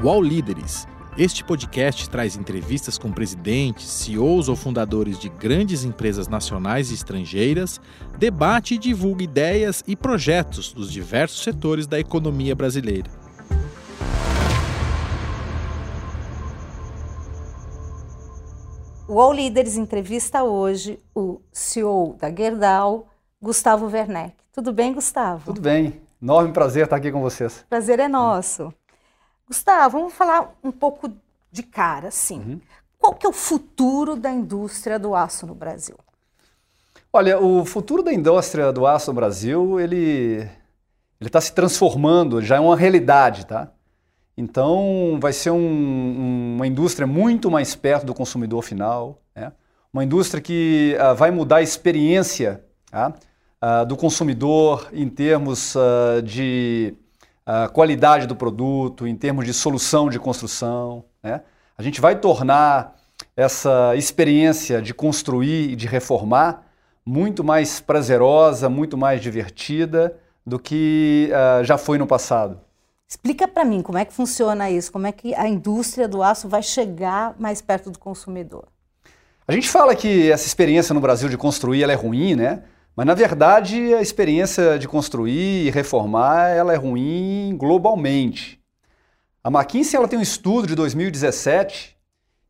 UOL Líderes. Este podcast traz entrevistas com presidentes, CEOs ou fundadores de grandes empresas nacionais e estrangeiras, debate e divulga ideias e projetos dos diversos setores da economia brasileira. O UOL Líderes entrevista hoje o CEO da Gerdau, Gustavo Werneck. Tudo bem, Gustavo? Tudo bem. Enorme prazer estar aqui com vocês. Prazer é nosso. Gustavo, vamos falar um pouco de cara, sim. Uhum. Qual que é o futuro da indústria do aço no Brasil? Olha, o futuro da indústria do aço no Brasil, ele ele está se transformando, já é uma realidade, tá? Então, vai ser um, uma indústria muito mais perto do consumidor final, né? uma indústria que uh, vai mudar a experiência tá? uh, do consumidor em termos uh, de qualidade do produto, em termos de solução de construção. Né? A gente vai tornar essa experiência de construir e de reformar muito mais prazerosa, muito mais divertida do que já foi no passado. Explica para mim como é que funciona isso, como é que a indústria do aço vai chegar mais perto do consumidor. A gente fala que essa experiência no Brasil de construir ela é ruim, né? Mas na verdade a experiência de construir e reformar ela é ruim globalmente. A McKinsey ela tem um estudo de 2017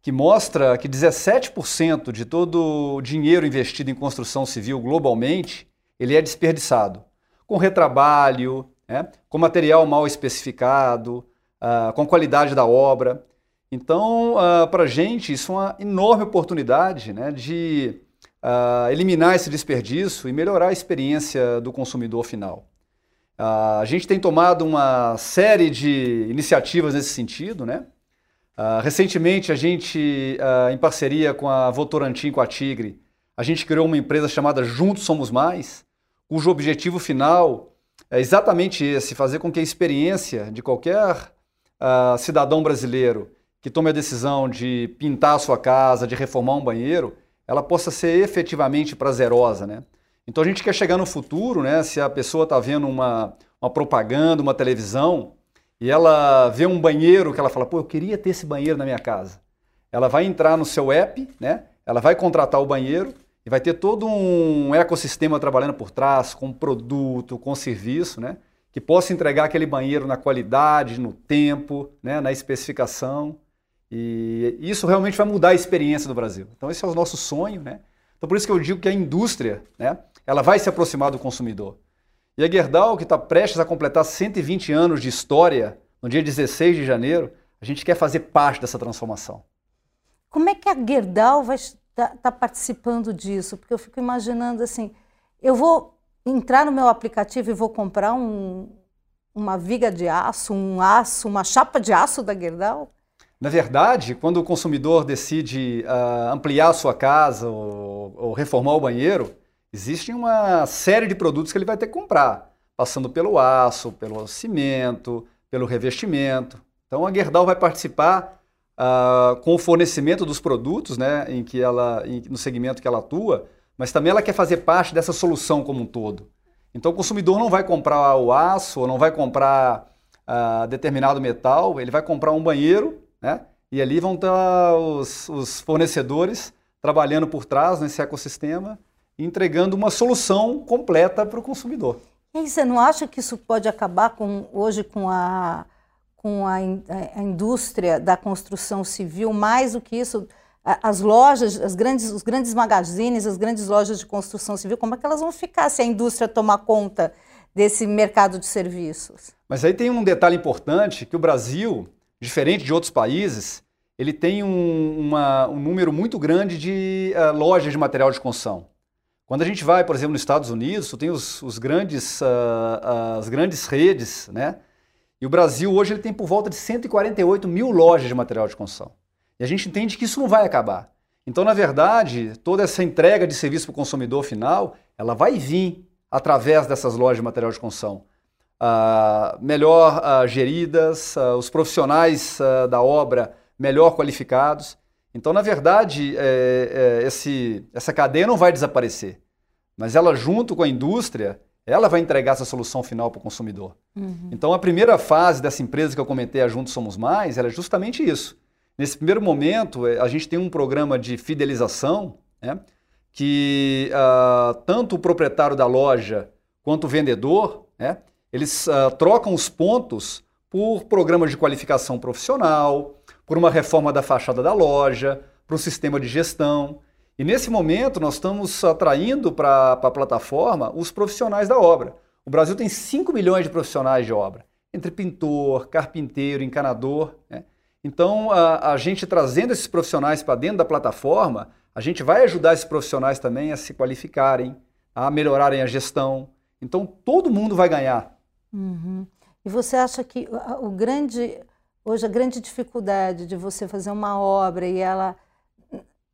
que mostra que 17% de todo o dinheiro investido em construção civil globalmente ele é desperdiçado com retrabalho, né? com material mal especificado, uh, com qualidade da obra. Então, uh, ah, para a gente, isso é uma enorme oportunidade né, de uh, eliminar esse desperdício e melhorar a experiência do consumidor final. a gente tem tomado uma série de iniciativas nesse sentido. Né? recentemente, a gente, em parceria com a Votorantim com a Tigre, a gente criou uma empresa chamada Juntos Somos Mais, cujo objetivo final é exatamente esse: fazer com que a experiência de qualquer uh, cidadão brasileiro que tome a decisão de pintar a sua casa, de reformar um banheiro, ela possa ser efetivamente prazerosa, né? Então a gente quer chegar no futuro, né? Se a pessoa está vendo uma, uma propaganda, uma televisão, e ela vê um banheiro que ela fala, pô, eu queria ter esse banheiro na minha casa. Ela vai entrar no seu app, né? Ela vai contratar o banheiro e vai ter todo um ecossistema trabalhando por trás, com produto, com serviço, né? que possa entregar aquele banheiro na qualidade, no tempo, né? na especificação. E isso realmente vai mudar a experiência do Brasil. Então esse é o nosso sonho. Né? Então por isso que eu digo que a indústria né? ela vai se aproximar do consumidor. E a Gerdau, que está prestes a completar 120 anos de história, no dia 16 de janeiro, a gente quer fazer parte dessa transformação. Como é que a Gerdau vai está tá participando disso, porque eu fico imaginando assim, eu vou entrar no meu aplicativo e vou comprar um, uma viga de aço, um aço, uma chapa de aço da Gerdau? Na verdade, quando o consumidor decide uh, ampliar a sua casa ou, ou, reformar o banheiro, existe uma série de produtos que ele vai ter que comprar, passando pelo aço, pelo cimento, pelo revestimento. Então a Gerdau vai participar uh, com o fornecimento dos produtos, né, em que ela, em, no segmento que ela atua, mas também ela quer fazer parte dessa solução como um todo. Então o consumidor não vai comprar o aço, ou não vai comprar uh, determinado metal, ele vai comprar um banheiro, né, e ali vão estar os, os fornecedores trabalhando por trás nesse ecossistema, entregando uma solução completa para o consumidor. E você não acha que isso pode acabar com, hoje com a com a, a, indústria da construção civil, mais do que isso, as lojas, as grandes, os grandes magazines, as grandes lojas de construção civil, como é que elas vão ficar se a indústria tomar conta desse mercado de serviços? Mas aí tem um detalhe importante, que o Brasil, diferente de outros países, ele tem um, uma, um número muito grande de uh, lojas de material de construção. Quando a gente vai, por exemplo, nos Estados Unidos, tem os, os grandes, uh, uh, as grandes redes, né? E o Brasil hoje ele tem por volta de 148 mil lojas de material de construção. E a gente entende que isso não vai acabar. Então, na verdade, toda essa entrega de serviço para o consumidor final, ela vai vir através dessas lojas de material de construção. Uh, melhor uh, geridas, uh, os profissionais da obra melhor qualificados. Então, na verdade, é, é, esse, essa cadeia não vai desaparecer, mas ela, junto com a indústria, Ela vai entregar essa solução final para o consumidor. Uhum. Então, a primeira fase dessa empresa que eu comentei, a Juntos Somos Mais, ela é justamente isso. Nesse primeiro momento, é, a gente tem um programa de fidelização, né, que uh, tanto o proprietário da loja quanto o vendedor, né, eles uh, trocam os pontos por programas de qualificação profissional, por uma reforma da fachada da loja, para um sistema de gestão. E nesse momento nós estamos atraindo para a plataforma os profissionais da obra. O Brasil tem 5 milhões de profissionais de obra, entre pintor, carpinteiro, encanador. Né? Então, a, a gente trazendo esses profissionais para dentro da plataforma, a gente vai ajudar esses profissionais também a se qualificarem, a melhorarem a gestão. Então, todo mundo vai ganhar. Uhum. E você acha que o grande, hoje a grande dificuldade de você fazer uma obra e ela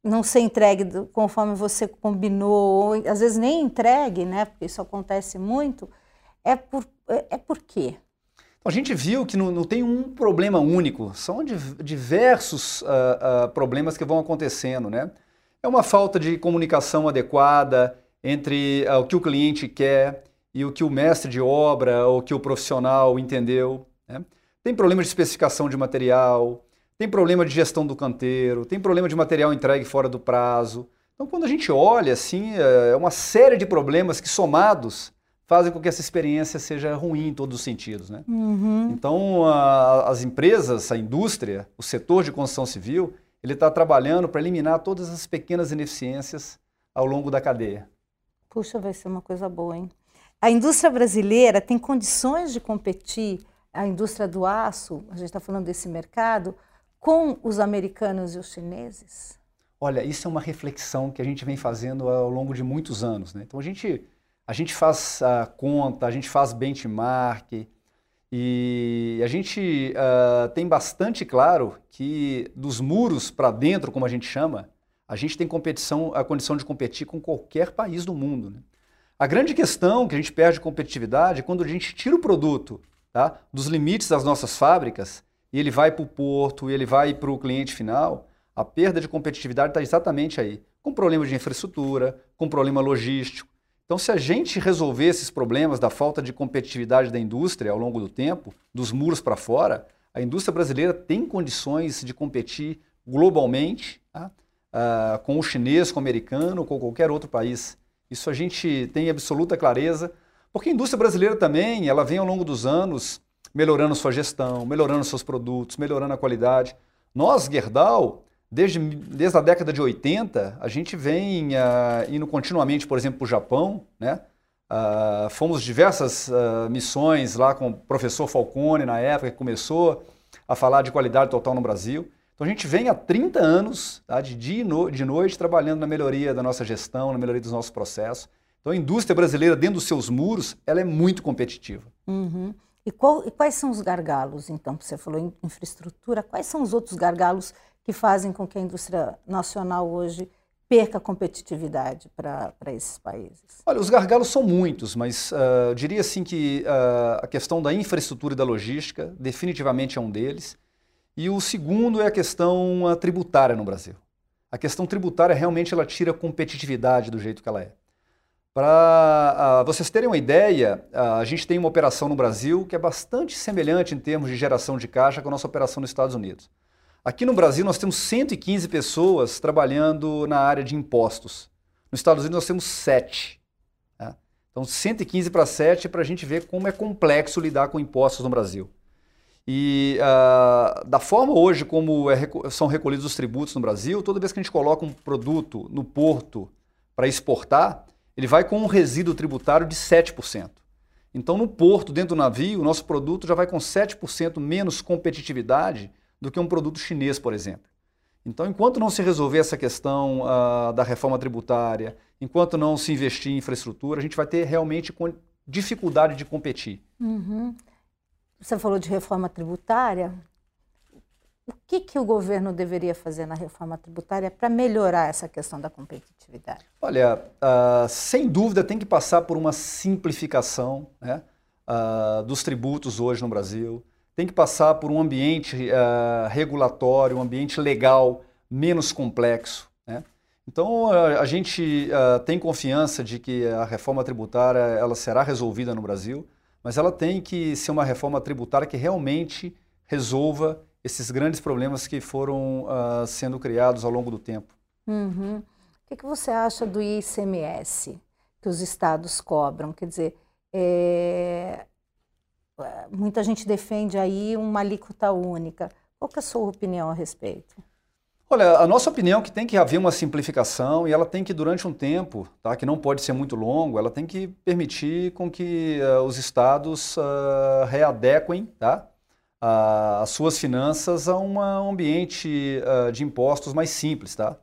não ser entregue conforme você combinou, ou às vezes nem entregue, né? Porque isso acontece muito. É por, é, é por quê? A gente viu que não, não tem um problema único, são diversos uh, uh, problemas que vão acontecendo, né? É uma falta de comunicação adequada entre uh, o que o cliente quer e o que o mestre de obra ou que o profissional entendeu. Né? Tem problema de especificação de material, tem problema de gestão do canteiro, tem problema de material entregue fora do prazo. Então, quando a gente olha, assim, é, é uma série de problemas que somados fazem com que essa experiência seja ruim em todos os sentidos. Né? Uhum. Então, a, as empresas, a indústria, o setor de construção civil, ele está trabalhando para eliminar todas as pequenas ineficiências ao longo da cadeia. Puxa, vai ser uma coisa boa, hein? A indústria brasileira tem condições de competir, a indústria do aço, a gente está falando desse mercado, com os americanos e os chineses? Olha, isso é uma reflexão que a gente vem fazendo ao longo de muitos anos. Né? Então a gente, a gente faz a conta, a gente faz benchmark e a gente uh, tem bastante claro que dos muros para dentro, como a gente chama, a gente tem competição, a condição de competir com qualquer país do mundo. Né? A grande questão que a gente perde competitividade é quando a gente tira o produto tá, dos limites das nossas fábricas e ele vai para o porto, e ele vai para o cliente final, a perda de competitividade está exatamente aí. Com problema de infraestrutura, com problema logístico. Então, se a gente resolver esses problemas da falta de competitividade da indústria ao longo do tempo, dos muros para fora, a indústria brasileira tem condições de competir globalmente tá? uh, com o chinês, com o americano, com qualquer outro país. Isso a gente tem absoluta clareza, porque a indústria brasileira também, ela vem ao longo dos anos melhorando sua gestão, melhorando seus produtos, melhorando a qualidade. Nós, Gerdau, desde, desde a década de 80, a gente vem uh, indo continuamente, por exemplo, para o Japão, né? Uh, fomos diversas uh, missões lá com o professor Falcone, na época, que começou a falar de qualidade total no Brasil. Então a gente vem há 30 anos, tá, de dia e no, de noite, trabalhando na melhoria da nossa gestão, na melhoria dos nossos processos. Então a indústria brasileira, dentro dos seus muros, ela é muito competitiva. Uhum. E, qual, e, quais são os gargalos, então? Você falou em infraestrutura, quais são os outros gargalos que fazem com que a indústria nacional hoje perca competitividade para esses países? Olha, os gargalos são muitos, mas uh, diria assim que uh, a questão da infraestrutura e da logística definitivamente é um deles. E o segundo é a questão tributária no Brasil. A questão tributária realmente ela tira competitividade do jeito que ela é. Para uh, vocês terem uma ideia, uh, a gente tem uma operação no Brasil que é bastante semelhante em termos de geração de caixa com a nossa operação nos Estados Unidos. Aqui no Brasil nós temos 115 pessoas trabalhando na área de impostos. Nos Estados Unidos nós temos 7. Tá? Então 115 para 7 para a gente ver como é complexo lidar com impostos no Brasil. E uh, da forma hoje como é, são recolhidos os tributos no Brasil, toda vez que a gente coloca um produto no porto para exportar, ele vai com um resíduo tributário de 7%. Então, no porto, dentro do navio, o nosso produto já vai com 7% menos competitividade do que um produto chinês, por exemplo. Então, enquanto não se resolver essa questão uh, da reforma tributária, enquanto não se investir em infraestrutura, a gente vai ter realmente dificuldade de competir. Uhum. Você falou de reforma tributária. O que, que o governo deveria fazer na reforma tributária para melhorar essa questão da competitividade? Olha, uh, sem dúvida tem que passar por uma simplificação né, uh, dos tributos hoje no Brasil, tem que passar por um ambiente uh, regulatório, um ambiente legal menos complexo. Né? Então, a, a gente tem confiança de que a reforma tributária ela será resolvida no Brasil, mas ela tem que ser uma reforma tributária que realmente resolva esses grandes problemas que foram uh, sendo criados ao longo do tempo. Uhum. O que, que, você acha do ICMS que os estados cobram? Quer dizer, é... muita gente defende aí uma alíquota única. Qual é a sua opinião a respeito? Olha, a nossa opinião é que tem que haver uma simplificação e ela tem que, durante um tempo, tá, que não pode ser muito longo, ela tem que permitir com que uh, os estados uh, readequem tá, uh, as suas finanças a um ambiente de impostos mais simples. Tá?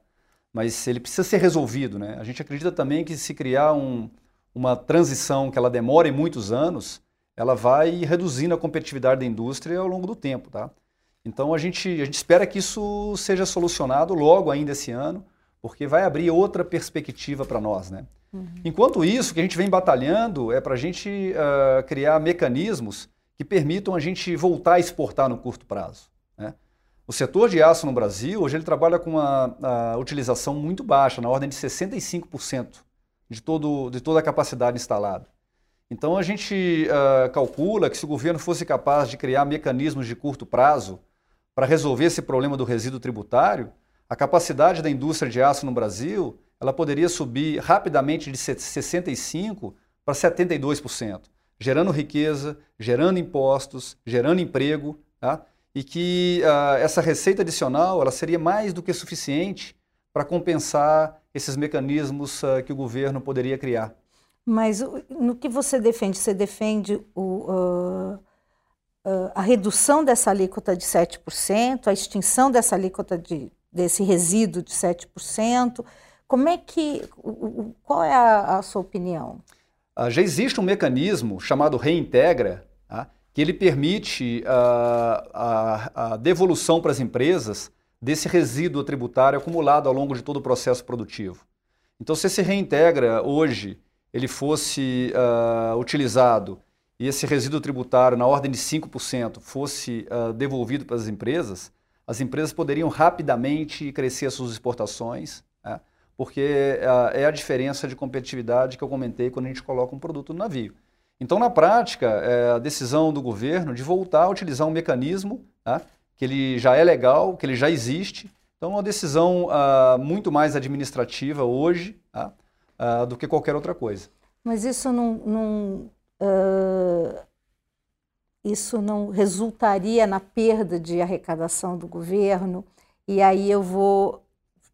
Mas ele precisa ser resolvido. Né? A gente acredita também que se criar um, uma transição que ela demore muitos anos, ela vai reduzindo a competitividade da indústria ao longo do tempo. Tá? Então a gente, a gente espera que isso seja solucionado logo ainda esse ano, porque vai abrir outra perspectiva para nós. Né? Uhum. Enquanto isso, o que a gente vem batalhando é para a gente uh, criar mecanismos que permitam a gente voltar a exportar no curto prazo. Né? O setor de aço no Brasil, hoje ele trabalha com uma, uma utilização muito baixa, na ordem de 65% de, todo, de toda a capacidade instalada. Então a gente uh, calcula que se o governo fosse capaz de criar mecanismos de curto prazo para resolver esse problema do resíduo tributário, a capacidade da indústria de aço no Brasil ela poderia subir rapidamente de 65% para 72%, gerando riqueza, gerando impostos, gerando emprego, tá? e que uh, essa receita adicional ela seria mais do que suficiente para compensar esses mecanismos uh, que o governo poderia criar. Mas no que você defende? Você defende o, uh, a redução dessa alíquota de 7%, a extinção dessa alíquota de, desse resíduo de 7%. Como é que. Qual é a, a sua opinião? Uh, já existe um mecanismo chamado Reintegra, tá? que ele permite a, a devolução para as empresas desse resíduo tributário acumulado ao longo de todo o processo produtivo. Então, se esse reintegra hoje ele fosse uh, utilizado e esse resíduo tributário na ordem de 5% fosse uh, devolvido para as empresas, as empresas poderiam rapidamente crescer as suas exportações, né? porque uh, é a diferença de competitividade que eu comentei quando a gente coloca um produto no navio. Então, na prática, é a decisão do governo de voltar a utilizar um mecanismo né? que ele já é legal, que ele já existe. Então, é uma decisão uh, muito mais administrativa hoje tá? do que qualquer outra coisa. Mas isso não, não uh, isso não resultaria na perda de arrecadação do governo. E aí eu vou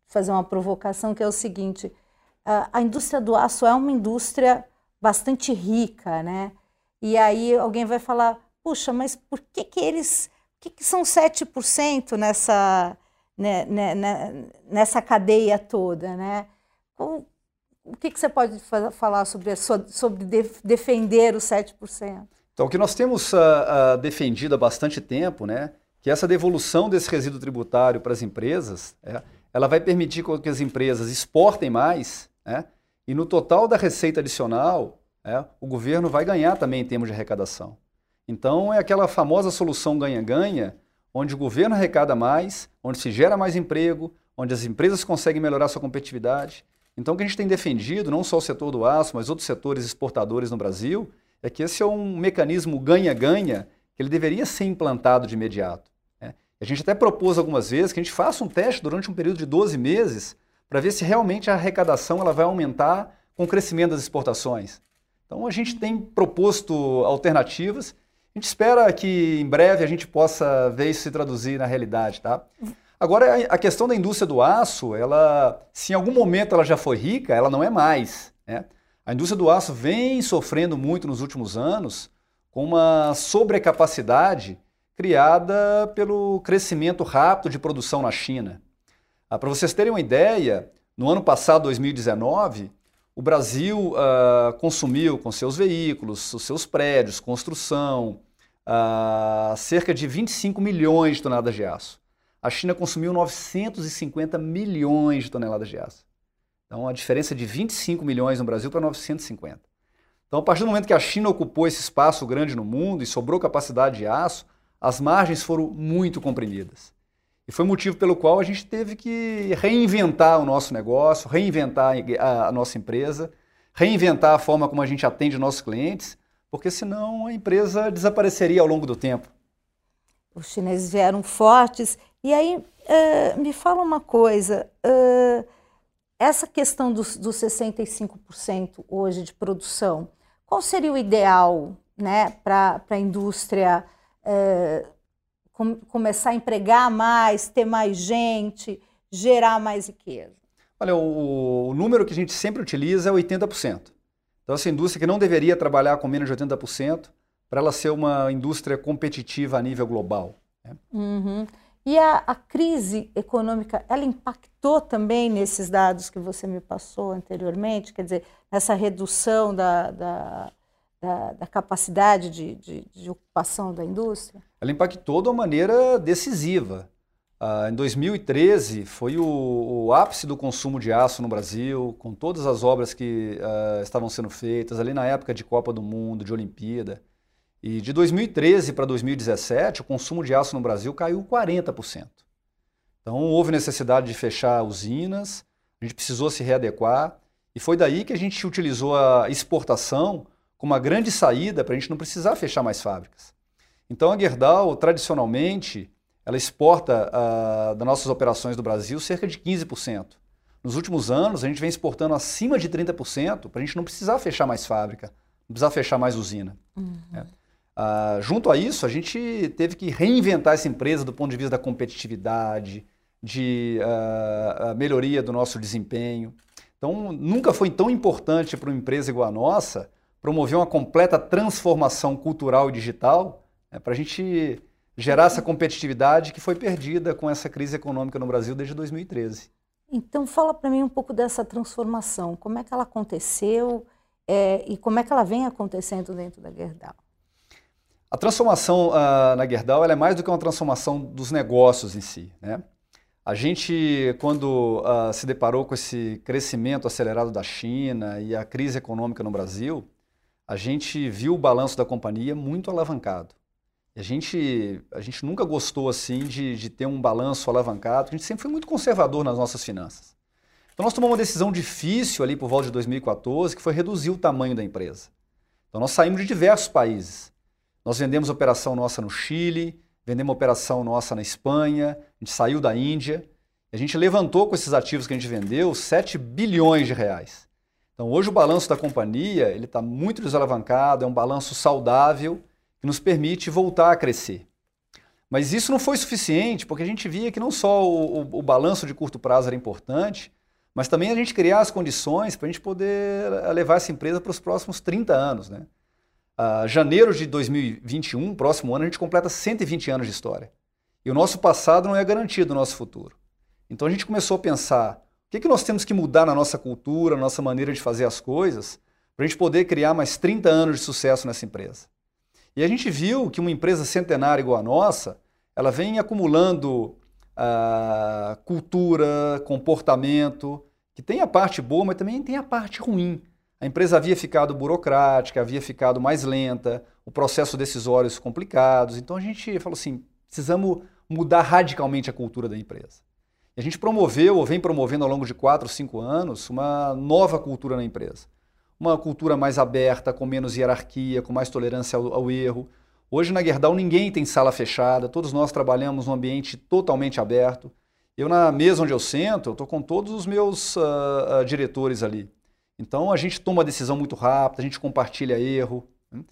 fazer uma provocação que é o seguinte: uh, a indústria do aço é uma indústria bastante rica, né? E aí alguém vai falar, puxa, mas por que, que eles. Por que, que são 7% nessa, né, né, né, nessa cadeia toda, né? O que, que você pode falar sobre, sobre defender os 7%? Então, o que nós temos uh, uh, defendido há bastante tempo, né, que essa devolução desse resíduo tributário para as empresas, é, ela vai permitir que as empresas exportem mais, né, e no total da receita adicional, é, o governo vai ganhar também em termos de arrecadação. Então, é aquela famosa solução ganha-ganha, onde o governo arrecada mais, onde se gera mais emprego, onde as empresas conseguem melhorar sua competitividade então, o que a gente tem defendido, não só o setor do aço, mas outros setores exportadores no Brasil, é que esse é um mecanismo ganha-ganha que ele deveria ser implantado de imediato. Né? A gente até propôs algumas vezes que a gente faça um teste durante um período de 12 meses para ver se realmente a arrecadação ela vai aumentar com o crescimento das exportações. Então, a gente tem proposto alternativas. A gente espera que em breve a gente possa ver isso se traduzir na realidade, tá? Agora, a questão da indústria do aço, ela, se em algum momento ela já foi rica, ela não é mais. Né? A indústria do aço vem sofrendo muito nos últimos anos com uma sobrecapacidade criada pelo crescimento rápido de produção na China. Ah, Para vocês terem uma ideia, no ano passado, 2019, o Brasil ah, consumiu com seus veículos, os seus prédios, construção, ah, cerca de 25 milhões de toneladas de aço a China consumiu 950 milhões de toneladas de aço. Então, a diferença é de 25 milhões no Brasil para 950. Então, a partir do momento que a China ocupou esse espaço grande no mundo e sobrou capacidade de aço, as margens foram muito comprimidas. E foi motivo pelo qual a gente teve que reinventar o nosso negócio, reinventar a, a nossa empresa, reinventar a forma como a gente atende nossos clientes, porque senão a empresa desapareceria ao longo do tempo. Os chineses vieram fortes. E aí, uh, me fala uma coisa: uh, essa questão dos, dos 65% hoje de produção, qual seria o ideal né, para a indústria? Uh, com, começar a empregar mais, ter mais gente, gerar mais riqueza? Olha, o, o número que a gente sempre utiliza é 80%. Então, essa indústria que não deveria trabalhar com menos de 80%, para ela ser uma indústria competitiva a nível global. Né? Uhum. E a, a, crise econômica, ela impactou também nesses dados que você me passou anteriormente? Quer dizer, nessa redução da, da, da, da capacidade de, de, de, ocupação da indústria? Ela impactou de uma maneira decisiva. Ah, em 2013 foi o, o, ápice do consumo de aço no Brasil, com todas as obras que ah, estavam sendo feitas ali na época de Copa do Mundo, de Olimpíada. E de 2013 para 2017, o consumo de aço no Brasil caiu 40%. Então houve necessidade de fechar usinas, a gente precisou se readequar, e foi daí que a gente utilizou a exportação como uma grande saída para a gente não precisar fechar mais fábricas. Então a Gerdau, tradicionalmente, ela exporta uh, das nossas operações do Brasil cerca de 15%. Nos últimos anos, a gente vem exportando acima de 30% para a gente não precisar fechar mais fábrica, não precisar fechar mais usina. Uhum. É. Uh, junto a isso, a gente teve que reinventar essa empresa do ponto de vista da competitividade, de uh, melhoria do nosso desempenho. Então, nunca foi tão importante para uma empresa igual a nossa promover uma completa transformação cultural e digital né, para a gente gerar essa competitividade que foi perdida com essa crise econômica no Brasil desde 2013. Então, fala para mim um pouco dessa transformação. Como é que ela aconteceu é, e como é que ela vem acontecendo dentro da Gerdau? A transformação uh, na Gerdau é mais do que uma transformação dos negócios em si. Né? A gente, quando uh, se deparou com esse crescimento acelerado da China e a crise econômica no Brasil, a gente viu o balanço da companhia muito alavancado. A gente, a gente nunca gostou assim de, de ter um balanço alavancado, a gente sempre foi muito conservador nas nossas finanças. Então nós tomamos uma decisão difícil ali por volta de 2014, que foi reduzir o tamanho da empresa. Então nós saímos de diversos países. Nós vendemos operação nossa no Chile, vendemos operação nossa na Espanha, a gente saiu da Índia. A gente levantou com esses ativos que a gente vendeu 7 bilhões de reais. Então, hoje o balanço da companhia ele está muito desalavancado, é um balanço saudável que nos permite voltar a crescer. Mas isso não foi suficiente, porque a gente via que não só o, o, o balanço de curto prazo era importante, mas também a gente criar as condições para a gente poder eh, levar essa empresa para os próximos 30 anos. Né? Uh, janeiro de 2021, próximo ano, a gente completa 120 anos de história. E o nosso passado não é garantido no nosso futuro. Então a gente começou a pensar o que, que nós temos que mudar na nossa cultura, na nossa maneira de fazer as coisas, para a gente poder criar mais 30 anos de sucesso nessa empresa? E a gente viu que uma empresa centenária igual a nossa, ela vem acumulando uh, cultura, comportamento, que tem a parte boa, mas também tem a parte ruim. A empresa havia ficado burocrática, havia ficado mais lenta, o processo decisórios complicados. Então a gente falou assim, precisamos mudar radicalmente a cultura da empresa. E a gente promoveu, ou vem promovendo ao longo de quatro, cinco anos, uma nova cultura na empresa. Uma cultura mais aberta, com menos hierarquia, com mais tolerância ao, ao erro. Hoje na Gerdau ninguém tem sala fechada, todos nós trabalhamos num ambiente totalmente aberto. Eu na mesa onde eu sento, eu estou com todos os meus uh, uh, diretores ali. Então a gente toma decisão muito rápida, a gente compartilha erro. Né?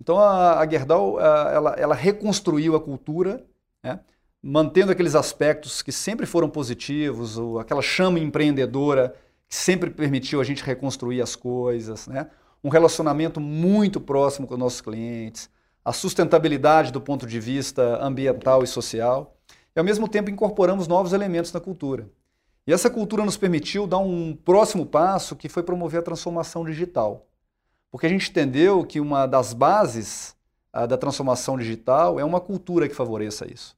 Então a, a Gerdau ela, ela reconstruiu a cultura, né? mantendo aqueles aspectos que sempre foram positivos, aquela chama empreendedora que sempre permitiu a gente reconstruir as coisas, né? um relacionamento muito próximo com os nossos clientes, a sustentabilidade do ponto de vista ambiental e social, e ao mesmo tempo incorporamos novos elementos na cultura. E essa cultura nos permitiu dar um próximo passo que foi promover a transformação digital. Porque a gente entendeu que uma das bases ah, da transformação digital é uma cultura que favoreça isso.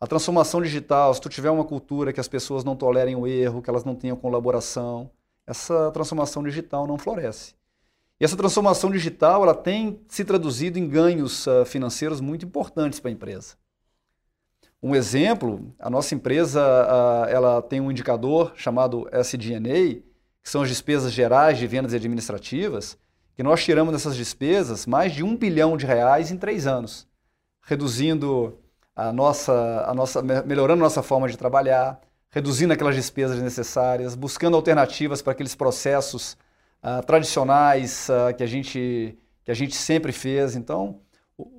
A transformação digital, se tu tiver uma cultura que as pessoas não tolerem o erro, que elas não tenham colaboração, essa transformação digital não floresce. E essa transformação digital ela tem se traduzido em ganhos uh, financeiros muito importantes para a empresa. Um exemplo, a nossa empresa ela tem um indicador chamado SG&A, que são as despesas gerais de vendas e administrativas, que nós tiramos dessas despesas mais de um bilhão de reais em três anos, reduzindo a nossa, a nossa, melhorando a nossa forma de trabalhar, reduzindo aquelas despesas necessárias, buscando alternativas para aqueles processos uh, tradicionais uh, que, a gente, que a gente sempre fez. Então,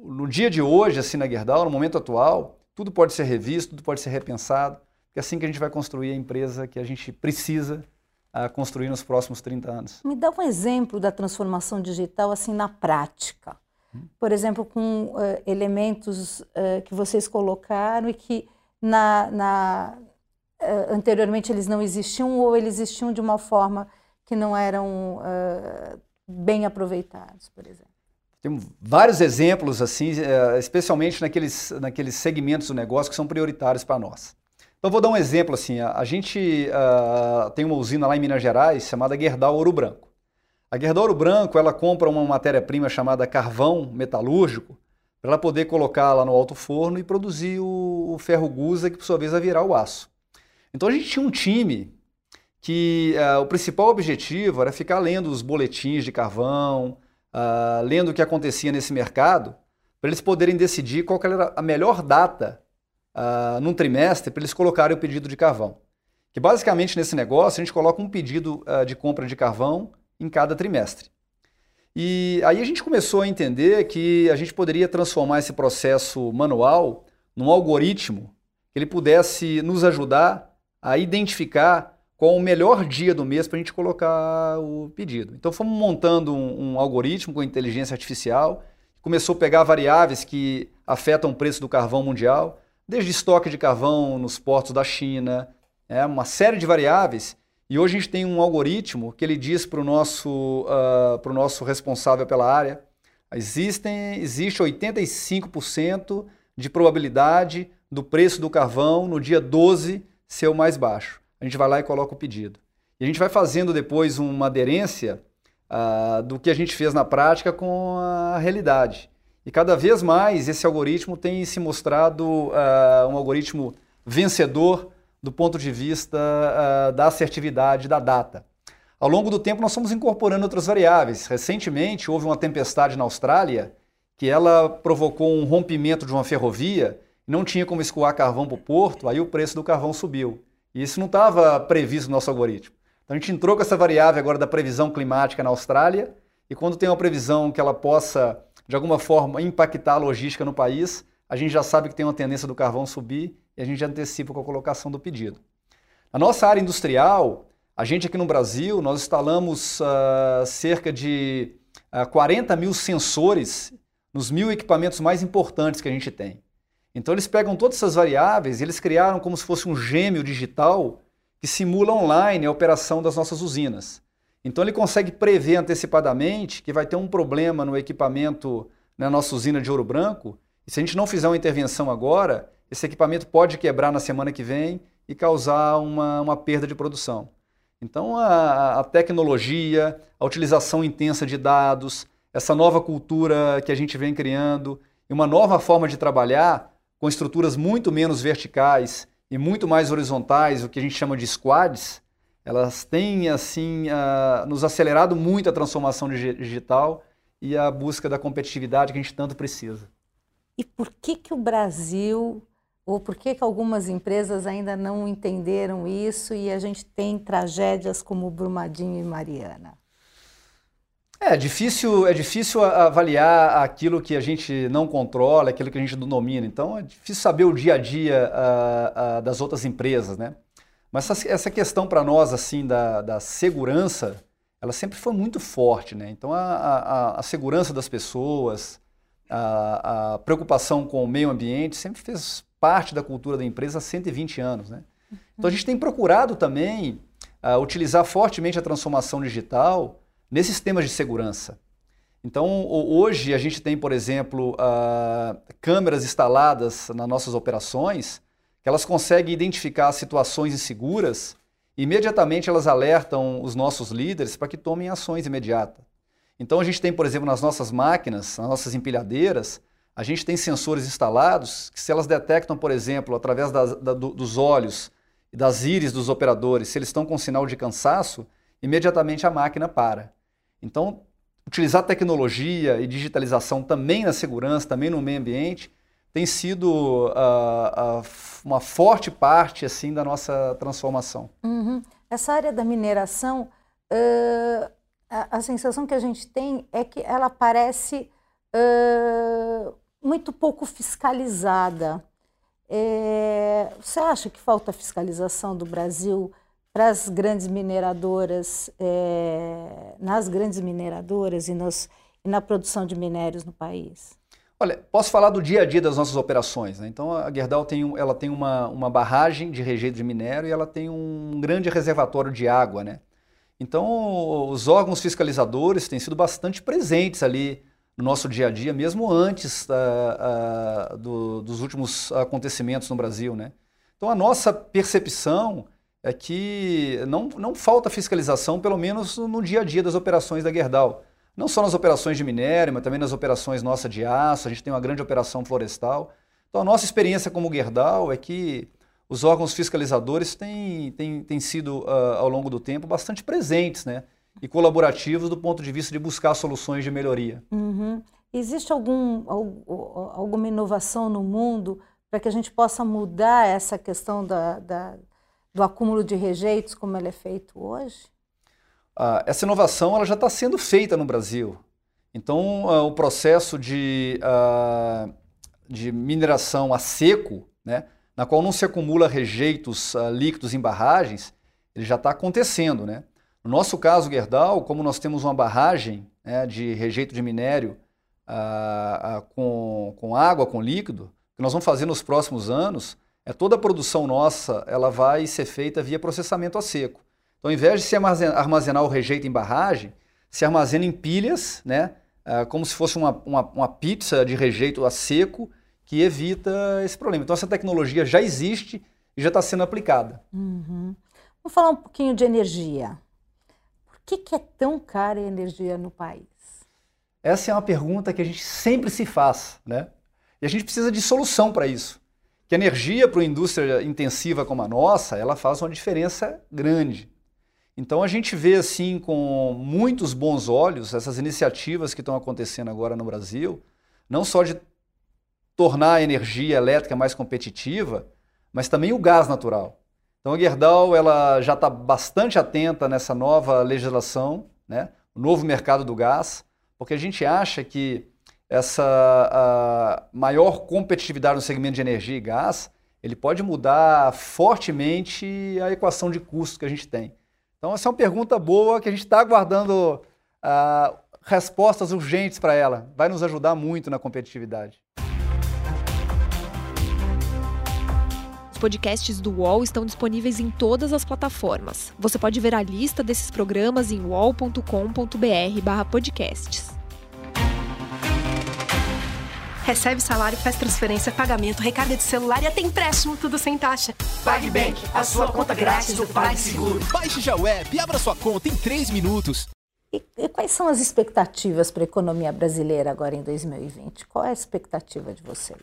no dia de hoje, assim na Gerdau, no momento atual, tudo pode ser revisto, tudo pode ser repensado, porque é assim que a gente vai construir a empresa que a gente precisa uh, construir nos próximos 30 anos. Me dá um exemplo da transformação digital assim na prática. Hum. Por exemplo, com uh, elementos uh, que vocês colocaram e que na, na anteriormente eles não existiam ou eles existiam de uma forma que não eram bem aproveitados, por exemplo. Tem vários exemplos, assim, especialmente naqueles, naqueles segmentos do negócio que são prioritários para nós. Então, vou dar um exemplo assim. A, gente uh, tem uma usina lá em Minas Gerais chamada Gerdau Ouro Branco. A Gerdau Ouro Branco ela compra uma matéria-prima chamada carvão metalúrgico para ela poder colocar lá no alto forno e produzir o, o ferro gusa que por sua vez vai virar o aço. Então a gente tinha um time que uh, o principal objetivo era ficar lendo os boletins de carvão, uh, lendo o que acontecia nesse mercado, para eles poderem decidir qual era a melhor data uh, num trimestre para eles colocarem o pedido de carvão. Que basicamente nesse negócio a gente coloca um pedido uh, de compra de carvão em cada trimestre. E aí a gente começou a entender que a gente poderia transformar esse processo manual num algoritmo que ele pudesse nos ajudar a identificar qual o melhor dia do mês para a gente colocar o pedido. Então fomos montando um, um algoritmo com inteligência artificial, começou a pegar variáveis que afetam o preço do carvão mundial desde estoque de carvão nos portos da China, é, uma série de variáveis. E hoje a gente tem um algoritmo que ele diz para o nosso, uh, nosso responsável pela área, existem, existe 85% de probabilidade do preço do carvão no dia 12 ser o mais baixo. A gente vai lá e coloca o pedido. E a gente vai fazendo depois uma aderência uh, do que a gente fez na prática com a realidade. E cada vez mais esse algoritmo tem se mostrado uh, um algoritmo vencedor do ponto de vista uh, da assertividade da data. Ao longo do tempo, nós fomos incorporando outras variáveis. Recentemente, houve uma tempestade na Austrália que ela provocou um rompimento de uma ferrovia, não tinha como escoar carvão para o porto, aí o preço do carvão subiu. E isso não estava previsto no nosso algoritmo. Então a gente entrou com essa variável agora da previsão climática na Austrália, e quando tem uma previsão que ela possa de alguma forma impactar a logística no país, a gente já sabe que tem uma tendência do carvão subir e a gente antecipa com a colocação do pedido. Na nossa área industrial, a gente aqui no Brasil, nós instalamos uh, cerca de uh, ah, 40 mil sensores nos mil equipamentos mais importantes que a gente tem. Então eles pegam todas essas variáveis e eles criaram como se fosse um gêmeo digital que simula online a operação das nossas usinas. Então ele consegue prever antecipadamente que vai ter um problema no equipamento na nossa usina de ouro branco, e se a gente não fizer uma intervenção agora, esse equipamento pode quebrar na semana que vem e causar uma, uma perda de produção. Então a, a tecnologia, a utilização intensa de dados, essa nova cultura que a gente vem criando e uma nova forma de trabalhar com estruturas muito menos verticais e muito mais horizontais, o que a gente chama de squads, elas têm assim uh, nos acelerado muito a transformação digital e a busca da competitividade que a gente tanto precisa. E por que que o Brasil ou por que que algumas empresas ainda não entenderam isso e a gente tem tragédias como Brumadinho e Mariana? É difícil, é difícil avaliar aquilo que a gente não controla, aquilo que a gente não domina. Então é difícil saber o dia a dia das outras empresas, né? Mas essa, essa questão para nós, assim, da, da segurança, ela sempre foi muito forte, né? Então, a, a, segurança das pessoas, a, preocupação com o meio ambiente sempre fez parte da cultura da empresa há 120 anos, né? Então, a gente tem procurado também utilizar fortemente a transformação digital nesses temas de segurança. Então, hoje a gente tem, por exemplo, uh, câmeras instaladas nas nossas operações que elas conseguem identificar situações inseguras, imediatamente elas alertam os nossos líderes para que tomem ações imediatas. Então a gente tem, por exemplo, nas nossas máquinas, nas nossas empilhadeiras, A gente tem sensores instalados que, se elas detectam, por exemplo, através da, do, dos olhos e das íris dos operadores, se eles estão com sinal de cansaço, imediatamente a máquina para. Então, utilizar tecnologia e digitalização também na segurança, também no meio ambiente, tem sido uh, uh, uma forte parte assim da nossa transformação. Uhum. Essa área da mineração, uh, a, a, sensação que a gente tem é que ela parece muito pouco fiscalizada. É, você acha que falta fiscalização do Brasil para as grandes mineradoras, é, nas grandes mineradoras e, nos, e na produção de minérios no país? Olha, posso falar do dia a dia das nossas operações. Né? Então, a Gerdau tem, ela tem uma, uma barragem de rejeito de minério e ela tem um grande reservatório de água. Né? Então, os órgãos fiscalizadores têm sido bastante presentes ali no nosso dia a dia, mesmo antes uh, uh, do, dos últimos acontecimentos no Brasil. Né? Então, a nossa percepção é que não, não falta fiscalização, pelo menos no dia a dia das operações da Gerdau não só nas operações de minério, mas também nas operações nossa de aço, a gente tem uma grande operação florestal. Então a nossa experiência como Gerdau é que os órgãos fiscalizadores têm, têm, têm sido, uh, ao longo do tempo, bastante presentes né? e colaborativos do ponto de vista de buscar soluções de melhoria. Uhum. Existe algum, alguma inovação no mundo para que a gente possa mudar essa questão da, da, do acúmulo de rejeitos como ele é feito hoje? Uh, essa inovação ela já está sendo feita no Brasil. Então, uh, o processo de, uh, de mineração a seco, né, na qual não se acumula rejeitos líquidos em barragens, ele já está acontecendo. Né? No nosso caso, Gerdau, como nós temos uma barragem né, de rejeito de minério com, com água, com líquido, que nós vamos fazer nos próximos anos é toda a produção nossa ela vai ser feita via processamento a seco. Então, ao invés de se armazenar o rejeito em barragem, se armazena em pilhas, né? Ah, como se fosse uma, uma, uma pizza de rejeito a seco, que evita esse problema. Então, essa tecnologia já existe e já está sendo aplicada. Uhum. Vamos falar um pouquinho de energia. Por que, que é tão cara a energia no país? Essa é uma pergunta que a gente sempre se faz, né? E a gente precisa de solução para isso. Que a energia para uma indústria intensiva como a nossa, ela faz uma diferença grande. Então a gente vê assim com muitos bons olhos essas iniciativas que estão acontecendo agora no Brasil, não só de tornar a energia elétrica mais competitiva, mas também o gás natural. Então a Gerdau ela já está bastante atenta nessa nova legislação, né, o novo mercado do gás, porque a gente acha que essa maior competitividade no segmento de energia e gás, ele pode mudar fortemente a equação de custos que a gente tem. Então, essa é uma pergunta boa que a gente está aguardando uh, respostas urgentes para ela. Vai nos ajudar muito na competitividade. Os podcasts do UOL estão disponíveis em todas as plataformas. Você pode ver a lista desses programas em uol.com.br/podcasts. Recebe salário, faz transferência, pagamento, recarga de celular e até empréstimo, tudo sem taxa. PagBank, a sua conta grátis do PagSeguro. Baixe já o app e abra sua conta em 3 minutos. E, e quais são as expectativas para a economia brasileira agora em 2020? Qual é a expectativa de vocês?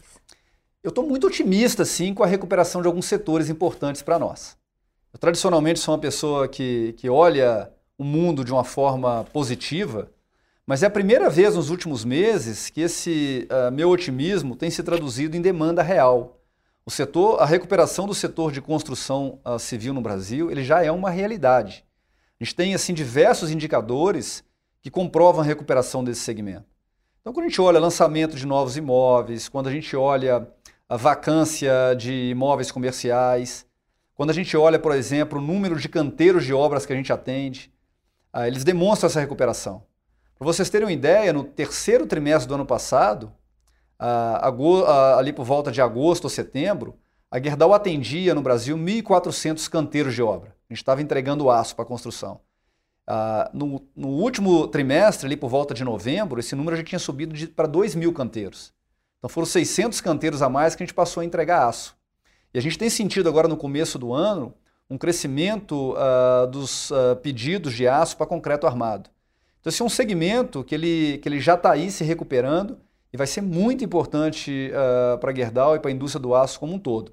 Eu estou muito otimista, sim, com a recuperação de alguns setores importantes para nós. Eu, tradicionalmente, sou uma pessoa que, que olha o mundo de uma forma positiva mas é a primeira vez nos últimos meses que esse uh, meu otimismo tem se traduzido em demanda real. O setor, a recuperação do setor de construção uh, civil no Brasil, ele já é uma realidade. A gente tem assim diversos indicadores que comprovam a recuperação desse segmento. Então, quando a gente olha lançamento de novos imóveis, quando a gente olha a vacância de imóveis comerciais, quando a gente olha, por exemplo, o número de canteiros de obras que a gente atende, uh, eles demonstram essa recuperação. Para vocês terem uma ideia, no terceiro trimestre do ano passado, ali por volta de agosto ou setembro, a Gerdau atendia no Brasil 1.400 canteiros de obra. A gente estava entregando aço para a construção. no, último trimestre, ali por volta de novembro, esse número já tinha subido para 2 mil canteiros. Então foram 600 canteiros a mais que a gente passou a entregar aço. E a gente tem sentido agora no começo do ano um crescimento uh, dos uh, pedidos de aço para concreto armado. Então, esse é um segmento que ele, que ele já está aí se recuperando e vai ser muito importante uh, para a Gerdau e para a indústria do aço como um todo.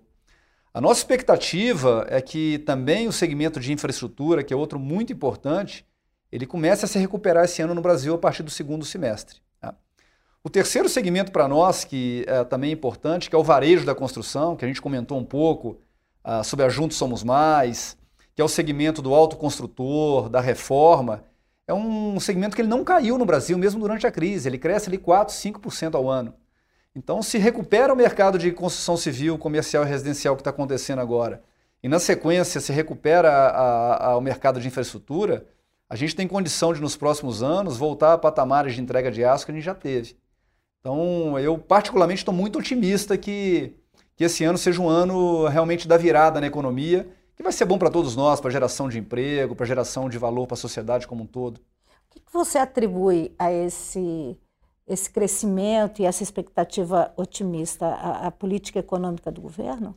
A nossa expectativa é que também o segmento de infraestrutura, que é outro muito importante, ele comece a se recuperar esse ano no Brasil a partir do segundo semestre. Tá? O terceiro segmento para nós, que é também importante, que é o varejo da construção, que a gente comentou um pouco uh, sobre a Juntos Somos Mais, que é o segmento do autoconstrutor, da reforma, é um segmento que ele não caiu no Brasil, mesmo durante a crise. Ele cresce ali 4, 5% ao ano. Então, se recupera o mercado de construção civil, comercial e residencial que está acontecendo agora, e na sequência se recupera a, a, o mercado de infraestrutura, a gente tem condição de, nos próximos anos, voltar a patamares de entrega de aço que a gente já teve. Então, eu particularmente estou muito otimista que, que esse ano seja um ano realmente da virada na economia que vai ser bom para todos nós, para geração de emprego, para geração de valor para a sociedade como um todo. O que você atribui a esse, esse crescimento e essa expectativa otimista à, à política econômica do governo?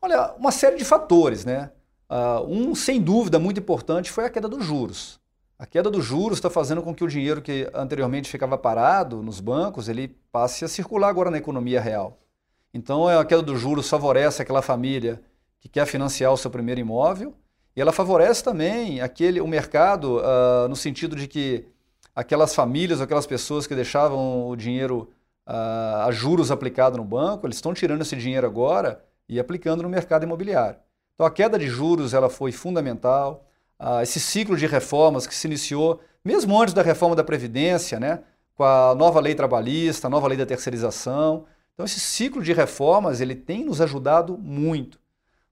Olha, uma série de fatores, né? Uh, um, sem dúvida, muito importante foi a queda dos juros. A queda dos juros está fazendo com que o dinheiro que anteriormente ficava parado nos bancos, ele passe a circular agora na economia real. Então, a queda dos juros favorece aquela família que quer financiar o seu primeiro imóvel, e ela favorece também aquele, o mercado uh, no sentido de que aquelas famílias, aquelas pessoas que deixavam o dinheiro uh, a juros aplicado no banco, eles estão tirando esse dinheiro agora e aplicando no mercado imobiliário. Então a queda de juros ela foi fundamental. Uh, esse ciclo de reformas que se iniciou mesmo antes da reforma da Previdência, né, com a nova lei trabalhista, a nova lei da terceirização. Então esse ciclo de reformas ele tem nos ajudado muito.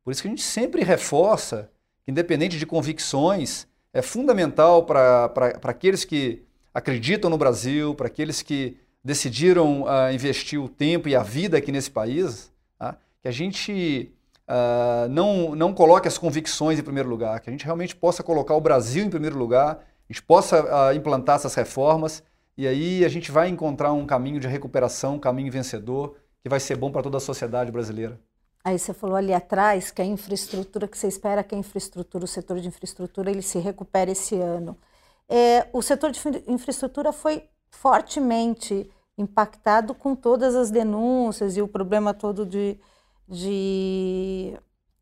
Por isso que a gente sempre reforça independente de convicções, é fundamental para aqueles que acreditam no Brasil, para aqueles que decidiram uh, investir o tempo e a vida aqui nesse país, tá? que a gente uh, não, não coloque as convicções em primeiro lugar, que a gente realmente possa colocar o Brasil em primeiro lugar, a gente possa uh, implantar essas reformas e aí a gente vai encontrar um caminho de recuperação, um caminho vencedor, que vai ser bom para toda a sociedade brasileira. Aí você falou ali atrás que a infraestrutura, que você espera que a infraestrutura, o setor de infraestrutura, ele se recupere esse ano. É, o setor de infraestrutura foi fortemente impactado com todas as denúncias e o problema todo de, de,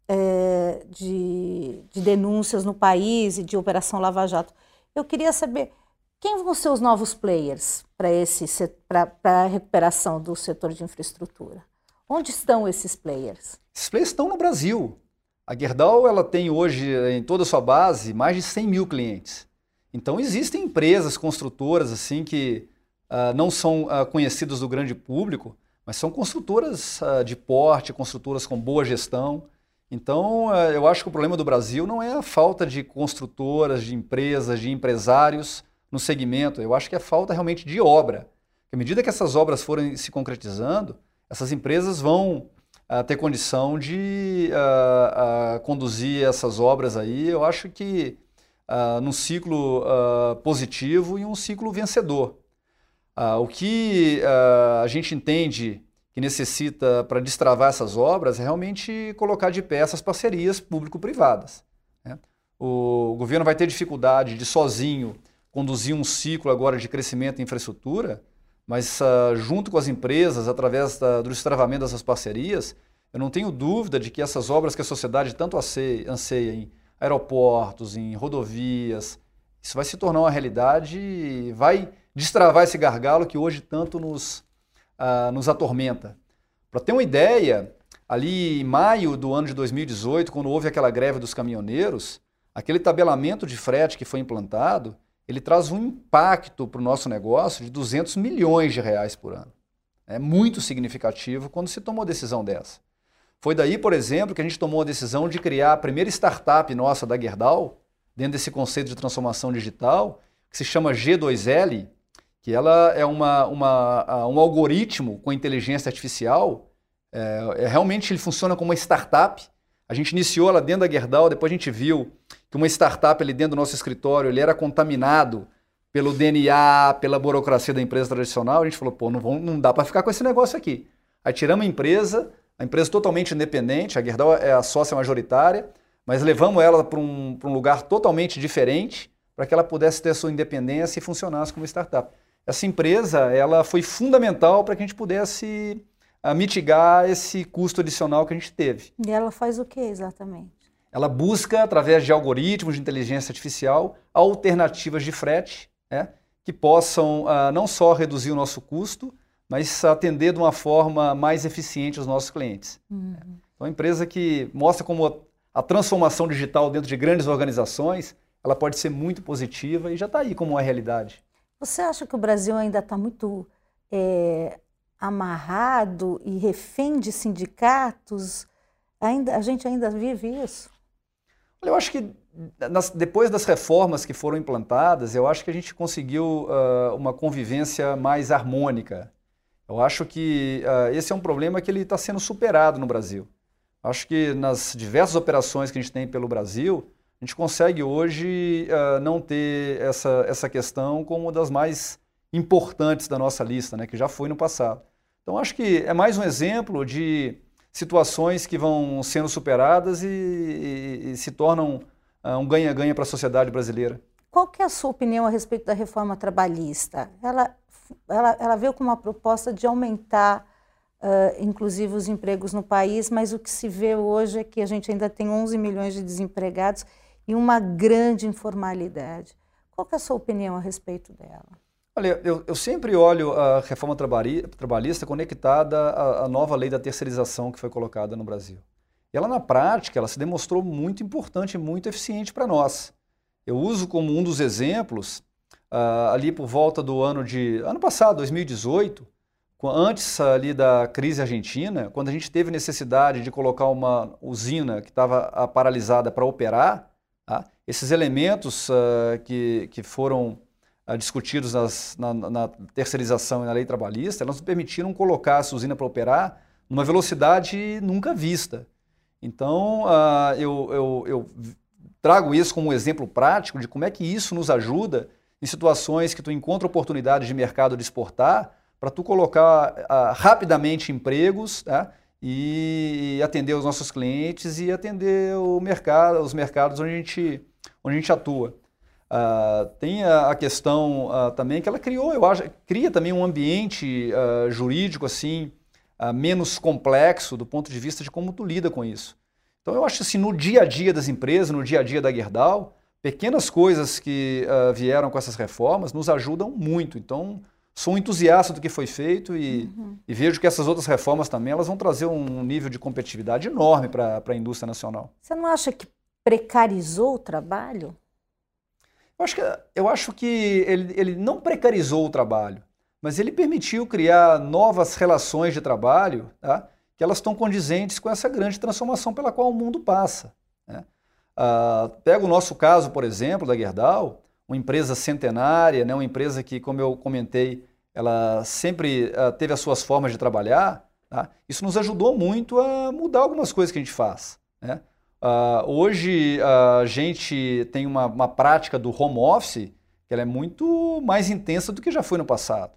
é, de, de denúncias no país e de Operação Lava Jato. Eu queria saber quem vão ser os novos players para a recuperação do setor de infraestrutura? Onde estão esses players? Esses players estão no Brasil. A Gerdau ela tem hoje em toda a sua base mais de 100 mil clientes. Então existem empresas construtoras assim que uh, não são uh, conhecidas do grande público, mas são construtoras uh, de porte, construtoras com boa gestão. Então eu acho que o problema do Brasil não é a falta de construtoras, de empresas, de empresários no segmento. Eu acho que é a falta realmente de obra. À medida que essas obras forem se concretizando, essas empresas vão uh, ter condição de uh, uh, conduzir essas obras aí, eu acho que num ciclo positivo e um ciclo vencedor. o que a gente entende que necessita para destravar essas obras é realmente colocar de pé essas parcerias público-privadas. Né? O governo vai ter dificuldade de sozinho conduzir um ciclo agora de crescimento em infraestrutura, mas uh, junto com as empresas, através da, do destravamento dessas parcerias, eu não tenho dúvida de que essas obras que a sociedade tanto anseia, em aeroportos, em rodovias, isso vai se tornar uma realidade e vai destravar esse gargalo que hoje tanto nos, uh, nos atormenta. Para ter uma ideia, ali em maio do ano de 2018, quando houve aquela greve dos caminhoneiros, aquele tabelamento de frete que foi implantado, ele traz um impacto para o nosso negócio de 200 milhões de reais por ano. É muito significativo quando se tomou decisão dessa. Foi daí, por exemplo, que a gente tomou a decisão de criar a primeira startup nossa da Gerdau, dentro desse conceito de transformação digital, que se chama G2L, que ela é uma, uma, um algoritmo com inteligência artificial. É, é, realmente ele funciona como uma startup. A gente iniciou ela dentro da Gerdau, depois a gente viu que uma startup ali dentro do nosso escritório ele era contaminado pelo DNA, pela burocracia da empresa tradicional, a gente falou, pô, não, não dá para ficar com esse negócio aqui. Aí tiramos a empresa, a empresa totalmente independente, a Gerdau é a sócia majoritária, mas levamos ela para um, um lugar totalmente diferente para que ela pudesse ter sua independência e funcionasse como startup. essa empresa ela foi fundamental para que a gente pudesse uh, mitigar esse custo adicional que a gente teve. E ela faz o que exatamente? Ela busca, através de algoritmos de inteligência artificial, alternativas de frete né, que possam uh, não só reduzir o nosso custo, mas atender de uma forma mais eficiente os nossos clientes. Uhum. Então, é uma empresa que mostra como a transformação digital dentro de grandes organizações, ela pode ser muito positiva e já está aí como uma realidade. Você acha que o Brasil ainda está muito é, amarrado e refém de sindicatos? Ainda, a gente ainda vive isso? Eu acho que nas, depois das reformas que foram implantadas, eu acho que a gente conseguiu uh, uma convivência mais harmônica. Eu acho que uh, esse é um problema que ele está sendo superado no Brasil. Acho que nas diversas operações que a gente tem pelo Brasil, a gente consegue hoje uh, não ter essa, essa questão como uma das mais importantes da nossa lista, né, que já foi no passado. Então, acho que é mais um exemplo de situações que vão sendo superadas e, e, e se tornam uh, um ganha-ganha para a sociedade brasileira. Qual que é a sua opinião a respeito da reforma trabalhista? Ela, ela, ela veio com uma proposta de aumentar, uh, inclusive, os empregos no país, mas o que se vê hoje é que a gente ainda tem 11 milhões de desempregados e uma grande informalidade. Qual que é a sua opinião a respeito dela? Olha, eu, eu, sempre olho a reforma trabalhista conectada à, à, nova lei da terceirização que foi colocada no Brasil. E ela, na prática, ela se demonstrou muito importante e muito eficiente para nós. Eu uso como um dos exemplos, uh, ali por volta do ano de... ano passado, 2018, antes ali da crise argentina, quando a gente teve necessidade de colocar uma usina que estava ah, paralisada para operar, tá? esses elementos uh, que, que foram discutidos nas, na, na, terceirização e na lei trabalhista, elas permitiram colocar essa usina para operar numa velocidade nunca vista. Então, uh, eu, eu, eu, trago isso como um exemplo prático de como é que isso nos ajuda em situações que tu encontra oportunidades de mercado de exportar para tu colocar uh, rapidamente empregos tá? e, atender os nossos clientes e atender mercado, os mercados onde a gente, onde a gente atua. Uh, tem a, a questão uh, também que ela criou, eu acho, cria também um ambiente uh, jurídico assim menos complexo do ponto de vista de como tu lida com isso. Então eu acho assim, no dia a dia das empresas, no dia a dia da Gerdau, pequenas coisas que vieram com essas reformas nos ajudam muito. Então sou um entusiasta do que foi feito e, uhum. e, vejo que essas outras reformas também elas vão trazer um nível de competitividade enorme para a indústria nacional. Você não acha que precarizou o trabalho? Eu acho que, eu acho que ele, ele não precarizou o trabalho, mas ele permitiu criar novas relações de trabalho tá? que elas estão condizentes com essa grande transformação pela qual o mundo passa. Né? Ah, pega o nosso caso, por exemplo, da Gerdau, uma empresa centenária, né? uma empresa que, como eu comentei, ela sempre ah, teve as suas formas de trabalhar. Tá? Isso nos ajudou muito a mudar algumas coisas que a gente faz. Né? Uh, hoje a gente tem uma, uma, prática do home office que ela é muito mais intensa do que já foi no passado.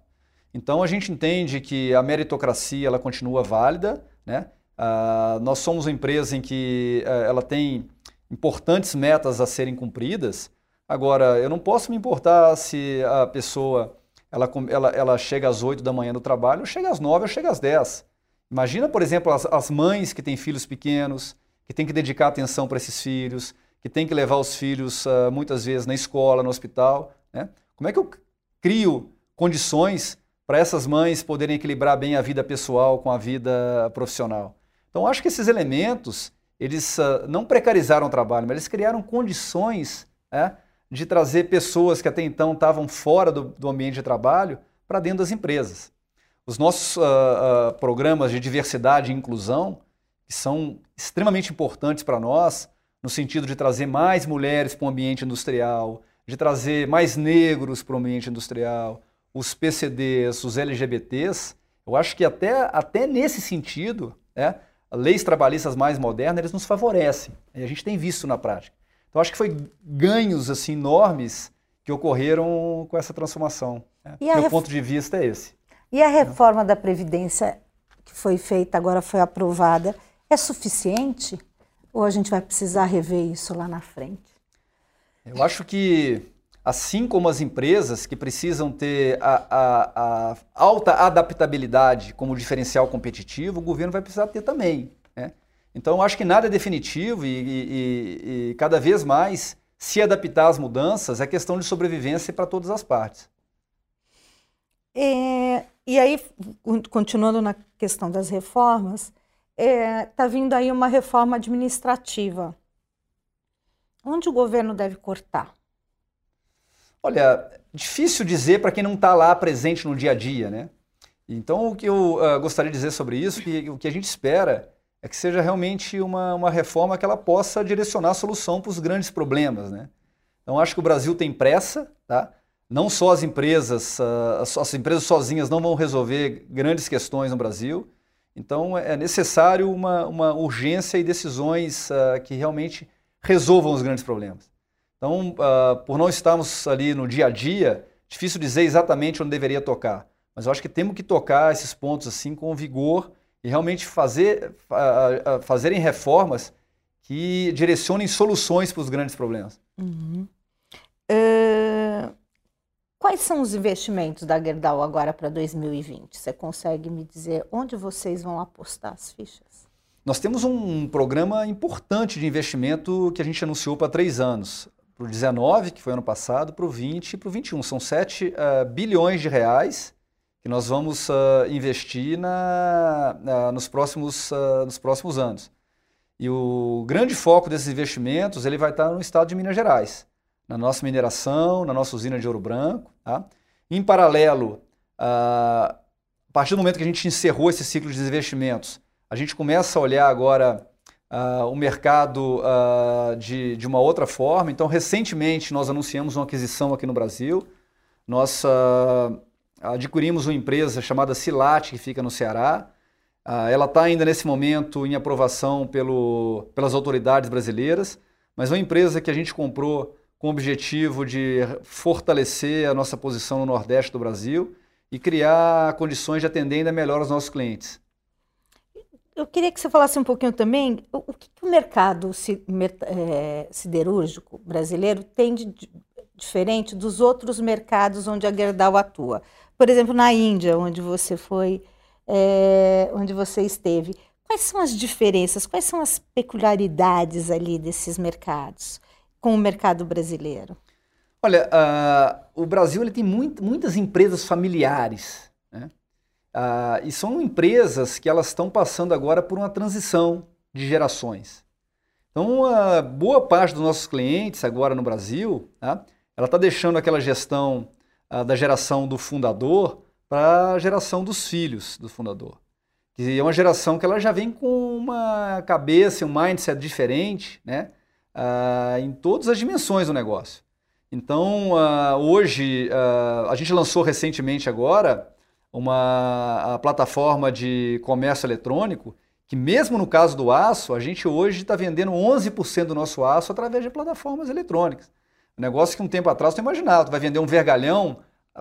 Então a gente entende que a meritocracia ela continua válida, né? Uh, nós somos uma empresa em que uh, ela tem importantes metas a serem cumpridas. Agora, eu não posso me importar se a pessoa ela, ela, ela chega às 8 da manhã no trabalho, ou chega às 9 ou chega às 10. Imagina, por exemplo, as, as mães que têm filhos pequenos, que tem que dedicar atenção para esses filhos, que tem que levar os filhos uh, muitas vezes na escola, no hospital. Né? Como é que eu crio condições para essas mães poderem equilibrar bem a vida pessoal com a vida profissional? Então, acho que esses elementos, eles uh, não precarizaram o trabalho, mas eles criaram condições né, de trazer pessoas que até então estavam fora do, do ambiente de trabalho para dentro das empresas. Os nossos uh, programas de diversidade e inclusão, que são extremamente importantes para nós, no sentido de trazer mais mulheres para o ambiente industrial, de trazer mais negros para o ambiente industrial, os PCDs, os LGBTs. Eu acho que até, até nesse sentido, né, leis trabalhistas mais modernas, eles nos favorecem. E a gente tem visto na prática. Então, acho que foi ganhos assim, enormes que ocorreram com essa transformação. Né? Meu ref... ponto de vista é esse. E a reforma da Previdência que foi feita, agora foi aprovada, é suficiente? Ou a gente vai precisar rever isso lá na frente? Eu acho que assim como as empresas que precisam ter a, a, a alta adaptabilidade como diferencial competitivo, o governo vai precisar ter também. Né? Então, eu acho que nada é definitivo e, e, e cada vez mais se adaptar às mudanças é questão de sobrevivência para todas as partes. É, e aí, continuando na questão das reformas, está é, tá vindo aí uma reforma administrativa. Onde o governo deve cortar? Olha, difícil dizer para quem não está lá presente no dia a dia, né? Então, o que eu uh, gostaria de dizer sobre isso, que o que a gente espera é que seja realmente uma, uma reforma que ela possa direcionar a solução para os grandes problemas, né? Então, acho que o Brasil tem pressa, tá? Não só as empresas, uh, as empresas sozinhas não vão resolver grandes questões no Brasil. Então, é necessário uma, uma urgência e decisões uh, que realmente resolvam os grandes problemas. Então, uh, por não estarmos ali no dia a dia, difícil dizer exatamente onde deveria tocar. Mas eu acho que temos que tocar esses pontos assim com vigor e realmente fazer, uh, uh, fazerem reformas que direcionem soluções para os grandes problemas. Uhum. Quais são os investimentos da Gerdau agora para 2020? Você consegue me dizer onde vocês vão apostar as fichas? Nós temos um programa importante de investimento que a gente anunciou para três anos para o 19, que foi ano passado, para o 20 e para o 21. São 7 uh, bilhões de reais que nós vamos uh, investir na, nos, próximos, uh, nos próximos anos. E o grande foco desses investimentos ele vai estar no estado de Minas Gerais, na nossa mineração, na nossa usina de Ouro Branco. Tá? Em paralelo, a partir do momento que a gente encerrou esse ciclo de investimentos, a gente começa a olhar agora uh, o mercado uh, de, de uma outra forma. Então, recentemente, nós anunciamos uma aquisição aqui no Brasil. Nós uh, adquirimos uma empresa chamada Silat, que fica no Ceará. ela está ainda nesse momento em aprovação pelo, pelas autoridades brasileiras, mas é uma empresa que a gente comprou com o objetivo de fortalecer a nossa posição no Nordeste do Brasil e criar condições de atender ainda melhor os nossos clientes. Eu queria que você falasse um pouquinho também o, que, o mercado é, siderúrgico brasileiro tem de diferente dos outros mercados onde a Gerdau atua. Por exemplo, na Índia, onde você foi, é, onde você esteve. Quais são as diferenças, quais são as peculiaridades ali desses mercados com o mercado brasileiro? Olha, uh, o Brasil ele tem muito, muitas empresas familiares. Né? Ah, e são empresas que elas estão passando agora por uma transição de gerações. Então, a boa parte dos nossos clientes agora no Brasil, tá, ela está deixando aquela gestão ah, da geração do fundador para a geração dos filhos do fundador. Que é uma geração que ela já vem com uma cabeça, um mindset diferente, né? Ah, em todas as dimensões do negócio. Então, uh, hoje, uh, a gente lançou recentemente agora uma plataforma de comércio eletrônico que mesmo no caso do aço, a gente hoje está vendendo 11% do nosso aço através de plataformas eletrônicas. Um negócio que um tempo atrás não imaginava. Tu vai vender um vergalhão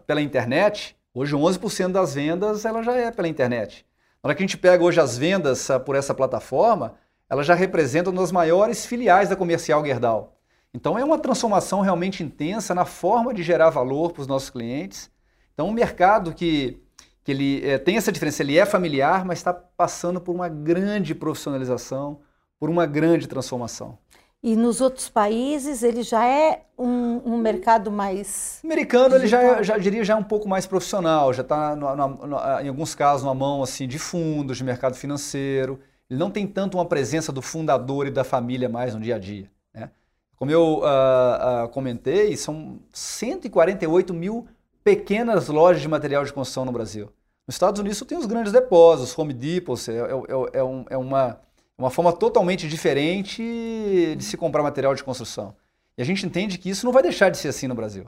pela internet, hoje 11% das vendas ela já é pela internet. Na hora que a gente pega hoje as vendas por essa plataforma, ela já representa uma das maiores filiais da Comercial Gerdau. Então é uma transformação realmente intensa na forma de gerar valor para os nossos clientes. Então um mercado que que ele é, tem essa diferença, ele é familiar, mas está passando por uma grande profissionalização, por uma grande transformação. E nos outros países ele já é um, um mercado mais. O americano ele já, é, já diria já é um pouco mais profissional, já está em alguns casos numa mão assim de fundos, de mercado financeiro. Ele não tem tanto uma presença do fundador e da família mais no dia a dia. Né? Como eu uh, uh, comentei, são 148 mil pequenas lojas de material de construção no Brasil. Nos Estados Unidos tem os grandes depósitos, Home Depot, é, é, é, um, é uma, uma forma totalmente diferente de se comprar material de construção. E a gente entende que isso não vai deixar de ser assim no Brasil.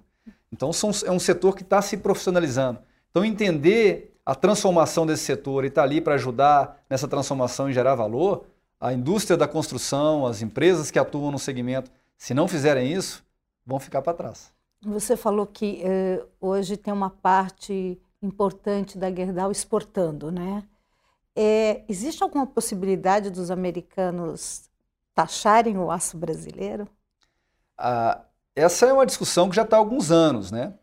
Então são, é um setor que está se profissionalizando. Então entender a transformação desse setor e estar tá ali para ajudar nessa transformação e gerar valor, a indústria da construção, as empresas que atuam no segmento, se não fizerem isso, vão ficar para trás. Você falou que uh, hoje tem uma parte importante da Gerdau exportando, né? É, existe alguma possibilidade dos americanos taxarem o aço brasileiro? Ah, essa é uma discussão que já está há alguns anos, né?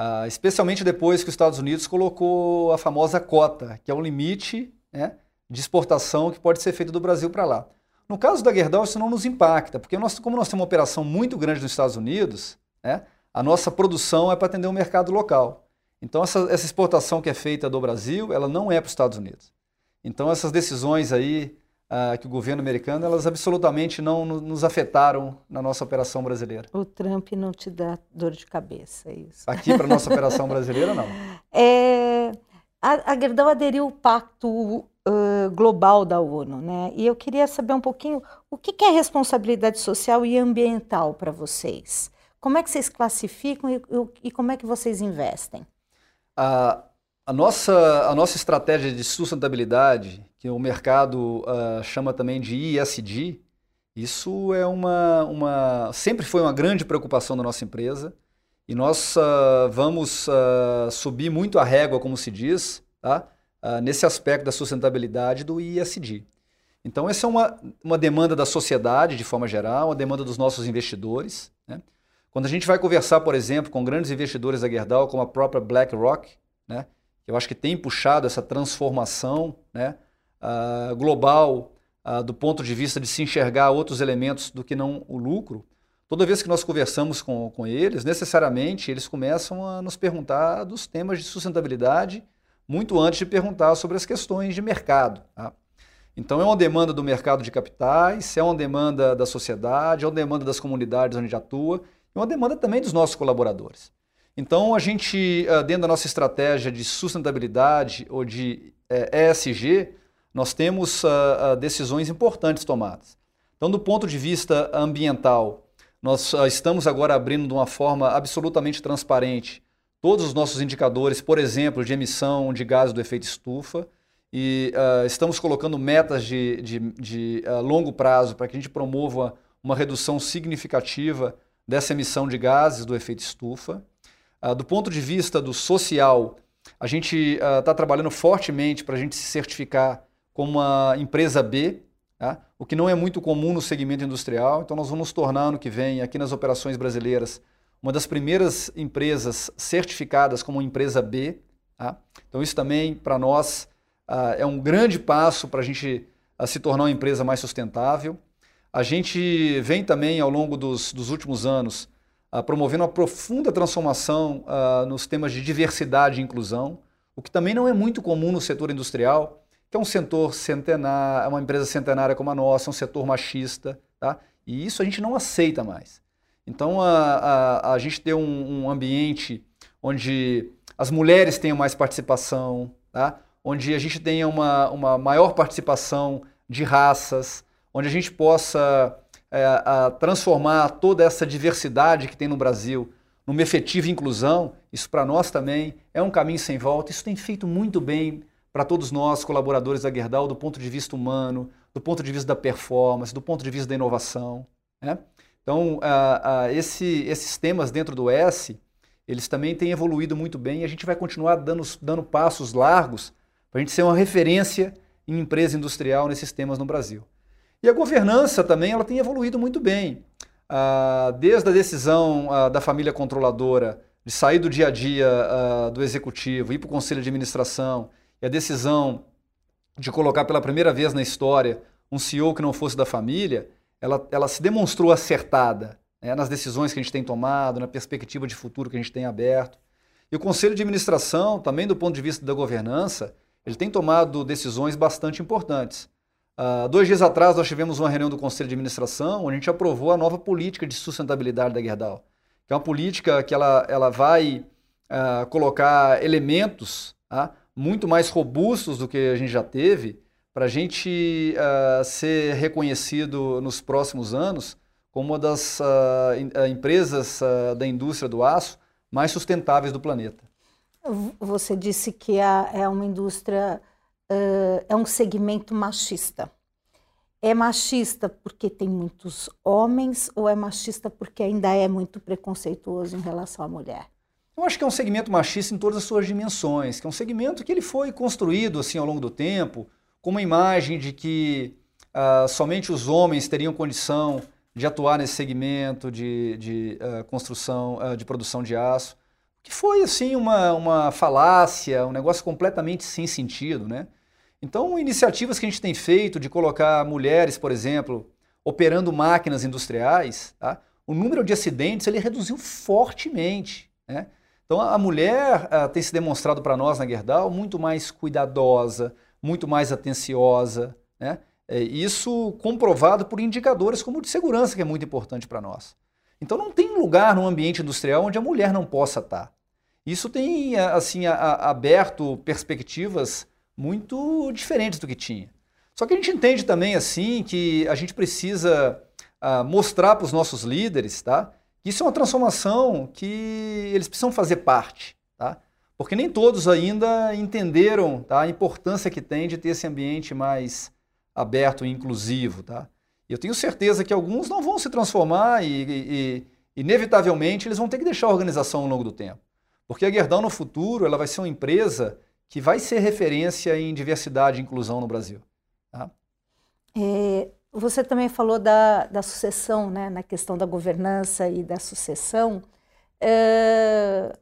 Ah, especialmente depois que os Estados Unidos colocou a famosa cota, que é um limite né, de exportação que pode ser feito do Brasil para lá. No caso da Gerdau, isso não nos impacta, porque nós, como nós temos uma operação muito grande nos Estados Unidos, né, a nossa produção é para atender o mercado local. Então, essa, essa exportação que é feita do Brasil, ela não é para os Estados Unidos. Então, essas decisões aí uh, que o governo americano, elas absolutamente não nos afetaram na nossa operação brasileira. O Trump não te dá dor de cabeça, é isso? Aqui, para a nossa operação brasileira, não. É, a, a Gerdau aderiu ao Pacto uh, Global da ONU, né? E eu queria saber um pouquinho o que, que é responsabilidade social e ambiental para vocês. Como é que vocês classificam e, e como é que vocês investem? A, a, nossa, a nossa estratégia de sustentabilidade, que o mercado uh, chama também de ESG, isso é uma, uma, sempre foi uma grande preocupação da nossa empresa e nós uh, vamos uh, subir muito a régua, como se diz, tá? nesse aspecto da sustentabilidade do ESG. Então, essa é uma, uma demanda da sociedade, de forma geral, uma demanda dos nossos investidores. Né? Quando a gente vai conversar, por exemplo, com grandes investidores da Gerdau, como a própria BlackRock, né, eu acho que tem puxado essa transformação né, uh, global uh, do ponto de vista de se enxergar outros elementos do que não o lucro. Toda vez que nós conversamos com, com eles, necessariamente eles começam a nos perguntar dos temas de sustentabilidade muito antes de perguntar sobre as questões de mercado. Tá? Então, é uma demanda do mercado de capitais, é uma demanda da sociedade, é uma demanda das comunidades onde atua uma demanda também dos nossos colaboradores. Então, a gente, ah, dentro da nossa estratégia de sustentabilidade ou de ESG, eh, nós temos uh, decisões importantes tomadas. Então, do ponto de vista ambiental, nós uh, estamos agora abrindo de uma forma absolutamente transparente todos os nossos indicadores, por exemplo, de emissão de gases do efeito estufa, e uh, estamos colocando metas de, de, de longo prazo para que a gente promova uma redução significativa dessa emissão de gases do efeito estufa. Do ponto de vista do social, a gente está trabalhando fortemente para a gente se certificar como uma empresa B, tá? o que não é muito comum no segmento industrial. Então, nós vamos tornar, no que vem, aqui nas operações brasileiras, uma das primeiras empresas certificadas como empresa B. Tá? Então, isso também, para nós, uh, é um grande passo para a gente se tornar uma empresa mais sustentável. A gente vem também, ao longo dos, dos últimos anos, uh, promovendo uma profunda transformação nos temas de diversidade e inclusão, o que também não é muito comum no setor industrial, que é um setor centenário, é uma empresa centenária como a nossa, um setor machista, tá? e isso a gente não aceita mais. Então, a, a, a gente ter um, um ambiente onde as mulheres tenham mais participação, tá? onde a gente tenha uma, uma maior participação de raças, onde a gente possa é, a, transformar toda essa diversidade que tem no Brasil numa efetiva inclusão, isso para nós também é um caminho sem volta. Isso tem feito muito bem para todos nós, colaboradores da Gerdau, do ponto de vista humano, do ponto de vista da performance, do ponto de vista da inovação. Né? Então, esse, esses temas dentro do S, eles também têm evoluído muito bem e a gente vai continuar dando, dando passos largos para a gente ser uma referência em empresa industrial nesses temas no Brasil. E a governança também ela tem evoluído muito bem. Desde a decisão da família controladora de sair do dia a dia do executivo, ir para o conselho de administração, e a decisão de colocar pela primeira vez na história um CEO que não fosse da família, ela, ela se demonstrou acertada né, nas decisões que a gente tem tomado, na perspectiva de futuro que a gente tem aberto. E o conselho de administração, também do ponto de vista da governança, ele tem tomado decisões bastante importantes. Uh, dois dias atrás nós tivemos uma reunião do Conselho de Administração onde a gente aprovou a nova política de sustentabilidade da Gerdau, que é uma política que ela, ela vai uh, colocar elementos uh, muito mais robustos do que a gente já teve para a gente ah, ser reconhecido nos próximos anos como uma das empresas da indústria do aço mais sustentáveis do planeta. Você disse que é uma indústria uh, é um segmento machista. É machista porque tem muitos homens ou é machista porque ainda é muito preconceituoso em relação à mulher? Eu acho que é um segmento machista em todas as suas dimensões, que é um segmento que ele foi construído assim ao longo do tempo, com uma imagem de que uh, somente os homens teriam condição de atuar nesse segmento de, de uh, construção, uh, de produção de aço, que foi assim uma, uma falácia, um negócio completamente sem sentido, né? Então, iniciativas que a gente tem feito de colocar mulheres, por exemplo, operando máquinas industriais, tá? o número de acidentes ele reduziu fortemente, né? Então, a mulher uh, tem se demonstrado para nós na Gerdau muito mais cuidadosa, muito mais atenciosa, né? É, isso comprovado por indicadores como o de segurança, que é muito importante para nós. Então não tem lugar no ambiente industrial onde a mulher não possa estar. Isso tem assim a, a, aberto perspectivas muito diferentes do que tinha. Só que a gente entende também assim que a gente precisa a, ah, mostrar para os nossos líderes, tá, isso é uma transformação que eles precisam fazer parte, tá? Porque nem todos ainda entenderam tá, a importância que tem de ter esse ambiente mais aberto e inclusivo. Tá? Eu tenho certeza que alguns não vão se transformar e, e, e, inevitavelmente, eles vão ter que deixar a organização ao longo do tempo. Porque a Gerdau, no futuro, ela vai ser uma empresa que vai ser referência em diversidade e inclusão no Brasil. Tá? É, você também falou da, da sucessão, né, na questão da governança e da sucessão. É,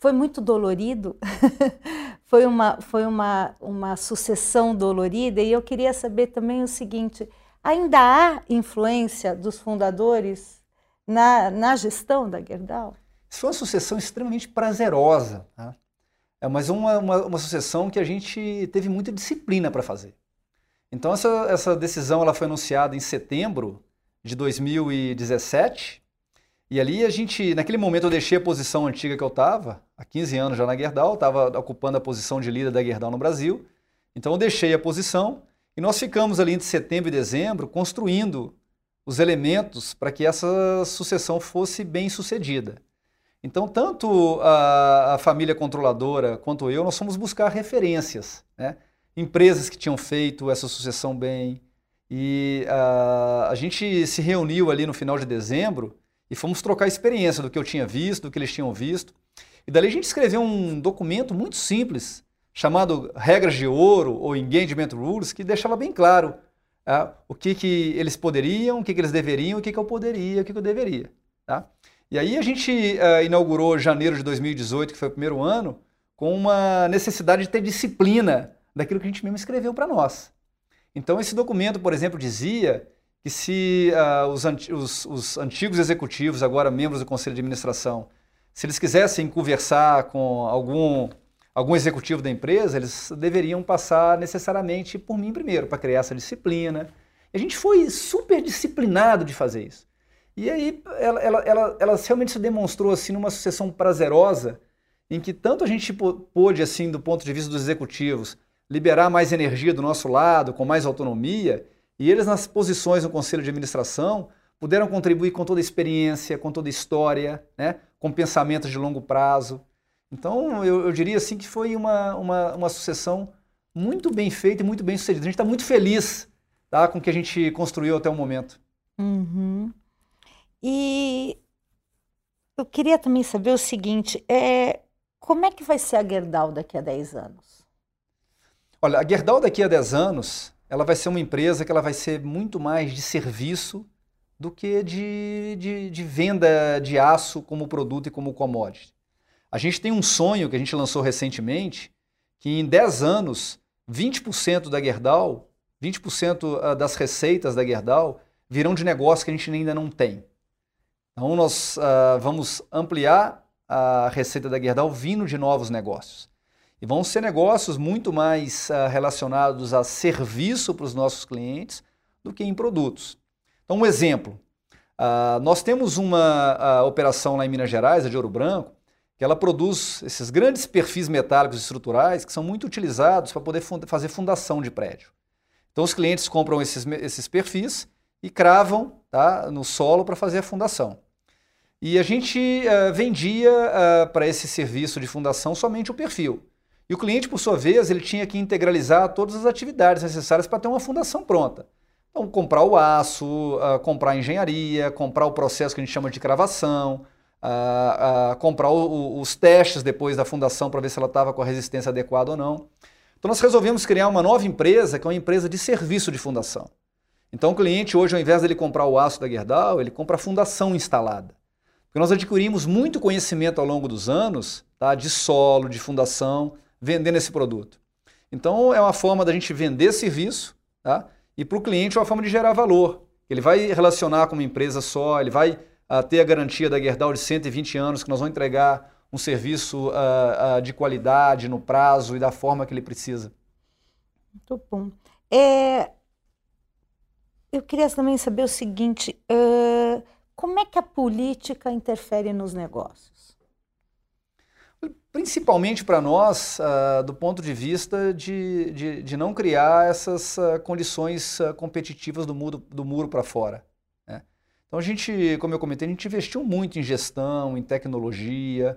foi muito dolorido foi uma, foi uma, uma sucessão dolorida e eu queria saber também o seguinte: ainda há influência dos fundadores na, na gestão da Gerdau? Foi uma sucessão extremamente prazerosa, tá? é, mas uma, uma, uma sucessão que a gente teve muita disciplina para fazer. Então essa, essa decisão ela foi anunciada em setembro de 2017 e ali a gente, naquele momento eu deixei a posição antiga que eu estava, há 15 anos já na Gerdau, estava ocupando a posição de líder da Gerdau no Brasil. Então eu deixei a posição e nós ficamos ali entre setembro e dezembro construindo os elementos para que essa sucessão fosse bem sucedida. Então, tanto a, a, família controladora quanto eu, nós fomos buscar referências, né? Empresas que tinham feito essa sucessão bem. E a, a gente se reuniu ali no final de dezembro e fomos trocar experiência do que eu tinha visto, do que eles tinham visto. E dali a gente escreveu um documento muito simples, chamado Regras de Ouro ou Engagement Rules, que deixava bem claro é, o que, que eles poderiam, o que, que eles deveriam, o que, que eu poderia, o que, que eu deveria. Tá? E aí a gente uh, inaugurou janeiro de 2018, que foi o primeiro ano, com uma necessidade de ter disciplina daquilo que a gente mesmo escreveu para nós. Então esse documento, por exemplo, dizia que se uh, os, os, os, antigos executivos, agora membros do conselho de administração, se eles quisessem conversar com algum, algum executivo da empresa, eles deveriam passar necessariamente por mim primeiro, para criar essa disciplina. E a gente foi super disciplinado de fazer isso. E aí ela, ela, ela, ela realmente se demonstrou assim numa sucessão prazerosa, em que tanto a gente pôde, assim, do ponto de vista dos executivos, liberar mais energia do nosso lado, com mais autonomia, e eles, nas posições no conselho de administração, puderam contribuir com toda a experiência, com toda a história, né? com pensamentos de longo prazo. Então, eu, eu diria assim que foi uma, uma, uma, sucessão muito bem feita e muito bem sucedida. A gente está muito feliz tá, com o que a gente construiu até o momento. Uhum. E eu queria também saber o seguinte: é, como é que vai ser a Gerdau daqui a 10 anos? Olha, a Gerdau daqui a 10 anos ela vai ser uma empresa que ela vai ser muito mais de serviço do que de, de, de venda de aço como produto e como commodity. A gente tem um sonho que a gente lançou recentemente, que em 10 anos, 20% da Gerdau, 20% ah, das receitas da Gerdau virão de negócios que a gente ainda não tem. Então nós uh, vamos ampliar a receita da Gerdau vindo de novos negócios. E vão ser negócios muito mais uh, relacionados a serviço para os nossos clientes do que em produtos. Então, um exemplo. Uh, nós temos uma uh, operação lá em Minas Gerais, a de Ouro Branco, que ela produz esses grandes perfis metálicos estruturais que são muito utilizados para poder fund fazer fundação de prédio. Então, os clientes compram esses, esses perfis e cravam tá, no solo para fazer a fundação. E a gente uh, vendia para esse serviço de fundação somente o perfil. E o cliente, por sua vez, ele tinha que integralizar todas as atividades necessárias para ter uma fundação pronta. Então, comprar o aço, uh, comprar a engenharia, comprar o processo que a gente chama de cravação, uh, uh, comprar o, o, os testes depois da fundação para ver se ela estava com a resistência adequada ou não. Então, nós resolvemos criar uma nova empresa, que é uma empresa de serviço de fundação. Então o cliente hoje, ao invés dele comprar o aço da Gerdau, ele compra a fundação instalada. Porque nós adquirimos muito conhecimento ao longo dos anos tá, de solo, de fundação, vendendo esse produto. Então é uma forma da gente vender serviço tá, e para o cliente é uma forma de gerar valor. Ele vai relacionar com uma empresa só, ele vai uh, ter a garantia da Gerdau de 120 anos, que nós vamos entregar um serviço uh, uh, de qualidade, no prazo e da forma que ele precisa. Muito bom. É, eu queria também saber o seguinte: como é que a política interfere nos negócios? Principalmente para nós, uh, do ponto de vista de, de, de não criar essas uh, condições competitivas do muro, do muro para fora. Né? Então a gente, como eu comentei, a gente investiu muito em gestão, em tecnologia,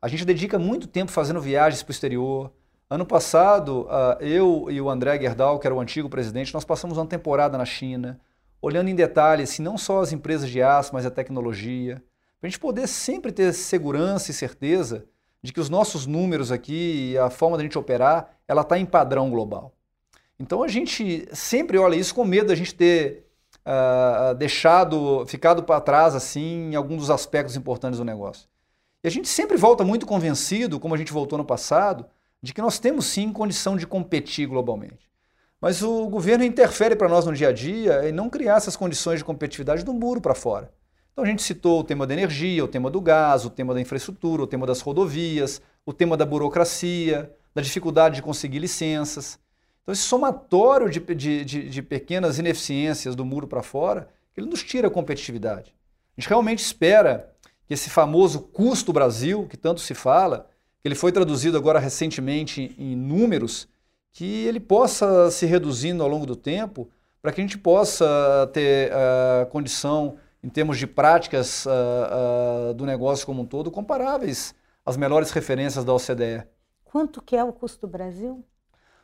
a gente dedica muito tempo fazendo viagens para o exterior. Ano passado, uh, eu e o André Gerdau, que era o antigo presidente, nós passamos uma temporada na China, olhando em detalhes, assim, não só as empresas de aço, mas a tecnologia, para a gente poder sempre ter segurança e certeza de que os nossos números aqui e a forma da gente operar, ela está em padrão global. Então a gente sempre olha isso com medo da gente ter uh, deixado, ficado para trás assim em alguns dos aspectos importantes do negócio. E a gente sempre volta muito convencido, como a gente voltou no passado, de que nós temos sim condição de competir globalmente. Mas o governo interfere para nós no dia a dia em não criar essas condições de competitividade do muro para fora. Então a gente citou o tema da energia, o tema do gás, o tema da infraestrutura, o tema das rodovias, o tema da burocracia, da dificuldade de conseguir licenças. Então esse somatório de, de, de, de pequenas ineficiências do muro para fora, ele nos tira a competitividade. A gente realmente espera que esse famoso custo Brasil, que tanto se fala, que ele foi traduzido agora recentemente em números, que ele possa se reduzindo ao longo do tempo, para que a gente possa ter uh, condição, em termos de práticas uh, uh, do negócio como um todo, comparáveis às melhores referências da OCDE. Quanto que é o custo do Brasil?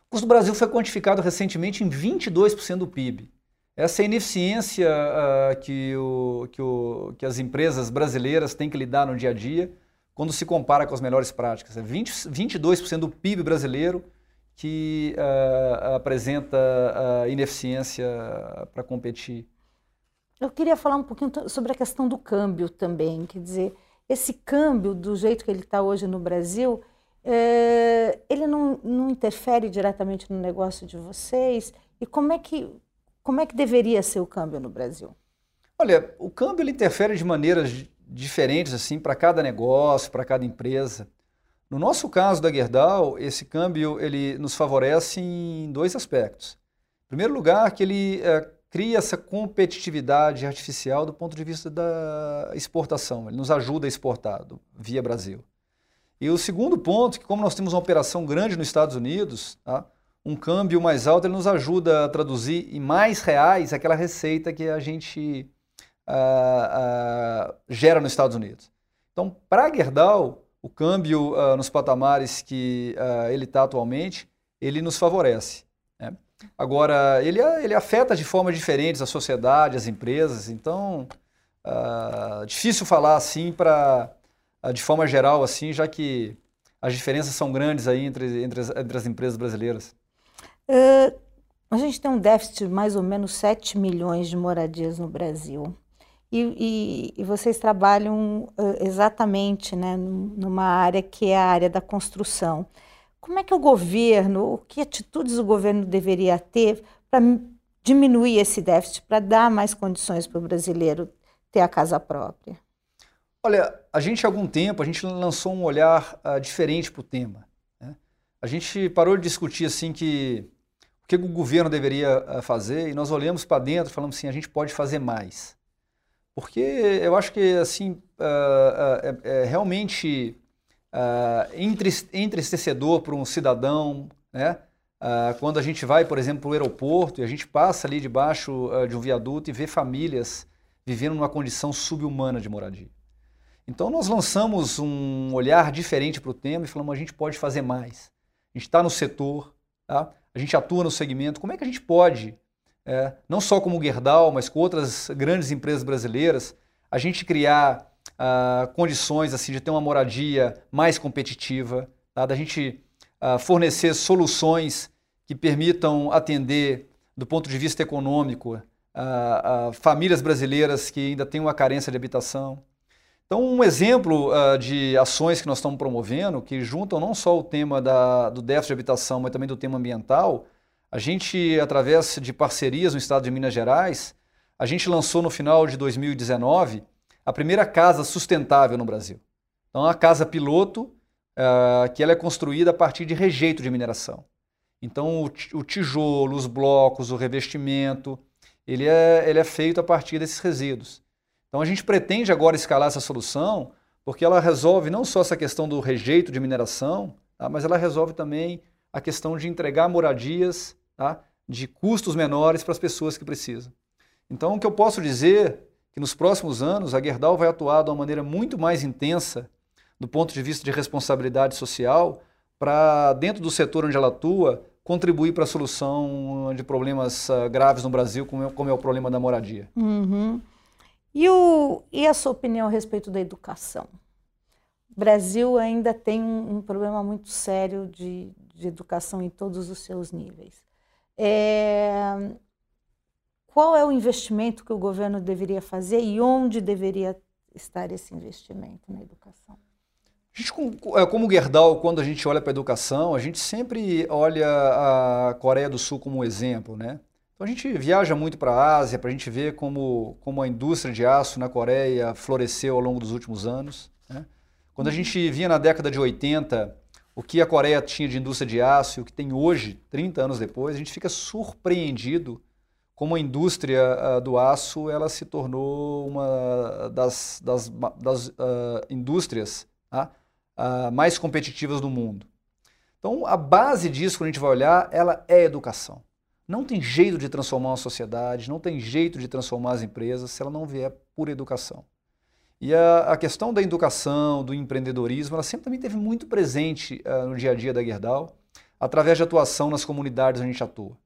O custo do Brasil foi quantificado recentemente em 22% do PIB. Essa ineficiência uh, que, o, que, o, que, as empresas brasileiras têm que lidar no dia a dia quando se compara com as melhores práticas. É 20, 22% do PIB brasileiro que apresenta ineficiência para competir. Eu queria falar um pouquinho sobre a questão do câmbio também. Quer dizer, esse câmbio, do jeito que ele está hoje no Brasil, é, ele não, não interfere diretamente no negócio de vocês? E como é que como é que deveria ser o câmbio no Brasil? Olha, o câmbio ele interfere de maneiras diferentes assim para cada negócio, para cada empresa. No nosso caso da Gerdau, esse câmbio ele nos favorece em dois aspectos. Em primeiro lugar, que ele é, cria essa competitividade artificial do ponto de vista da exportação. Ele nos ajuda a exportar do, via Brasil. E o segundo ponto, que como nós temos uma operação grande nos Estados Unidos, tá? um câmbio mais alto ele nos ajuda a traduzir em mais reais aquela receita que a gente uh, uh, gera nos Estados Unidos. Então, para Gerdau, o câmbio uh, nos patamares que ele está atualmente, ele nos favorece. Né? Agora, ele, ele afeta de formas diferentes a sociedade, as empresas, então, difícil falar assim para, de forma geral, assim, já que as diferenças são grandes aí entre, entre, as, entre as empresas brasileiras. Uh, a gente tem um déficit de mais ou menos 7 milhões de moradias no Brasil. E, e, e vocês trabalham uh, exatamente né, numa área que é a área da construção. Como é que o governo, que atitudes o governo deveria ter para diminuir esse déficit, para dar mais condições para o brasileiro ter a casa própria? Olha, a gente há algum tempo, a gente lançou um olhar uh, diferente para o tema. Né? A gente parou de discutir assim que o que o governo deveria eh, fazer e nós olhamos para dentro e falamos assim, a gente pode fazer mais. Porque eu acho que assim uh, uh, é, é, realmente uh, entristecedor para um cidadão, né? quando a gente vai, por exemplo, para o aeroporto e a gente passa ali debaixo de um viaduto e vê famílias vivendo numa condição subhumana de moradia. Então nós lançamos um olhar diferente para o tema e falamos a gente pode fazer mais. A gente está no setor, tá? a gente atua no segmento, como é que a gente pode, é, não só como Gerdau, mas com outras grandes empresas brasileiras, a gente criar ah, condições assim de ter uma moradia mais competitiva, tá? da gente ah, fornecer soluções que permitam atender, do ponto de vista econômico, uh, famílias brasileiras que ainda têm uma carência de habitação. Então, um exemplo de ações que nós estamos promovendo, que juntam não só o tema da, do déficit de habitação, mas também do tema ambiental, a gente, através de parcerias no estado de Minas Gerais, a gente lançou no final de 2019 a primeira casa sustentável no Brasil. Então, a casa piloto, uh, que ela é construída a partir de rejeito de mineração. Então, o, o tijolo, os blocos, o revestimento, ele é, ele é feito a partir desses resíduos. Então a gente pretende agora escalar essa solução, porque ela resolve não só essa questão do rejeito de mineração, tá? mas ela resolve também a questão de entregar moradias tá? de custos menores para as pessoas que precisam. Então o que eu posso dizer é que nos próximos anos a Gerdau vai atuar de uma maneira muito mais intensa do ponto de vista de responsabilidade social para, dentro do setor onde ela atua, contribuir para a solução de problemas uh, graves no Brasil, como é, como é, o problema da moradia. Uhum. E, o, e a sua opinião a respeito da educação? O Brasil ainda tem um, um problema muito sério de, de, educação em todos os seus níveis. É, qual é o investimento que o governo deveria fazer e onde deveria estar esse investimento na educação? A gente, é, como Gerdau, quando a gente olha para a educação, a gente sempre olha a Coreia do Sul como um exemplo, né? Então a gente viaja muito para a Ásia para a gente ver como, como a indústria de aço na Coreia floresceu ao longo dos últimos anos. Né? Quando a uhum. gente via na década de 80 o que a Coreia tinha de indústria de aço e o que tem hoje, 30 anos depois, a gente fica surpreendido como a indústria uh, do aço ela se tornou uma das, das, das uh, indústrias uh, mais competitivas do mundo. Então, a base disso, quando a gente vai olhar, ela é educação. Não tem jeito de transformar uma sociedade, não tem jeito de transformar as empresas se ela não vier por educação. E a, a questão da educação, do empreendedorismo, ela sempre também teve muito presente uh, no dia a dia da Gerdau, através de atuação nas comunidades onde a gente atua.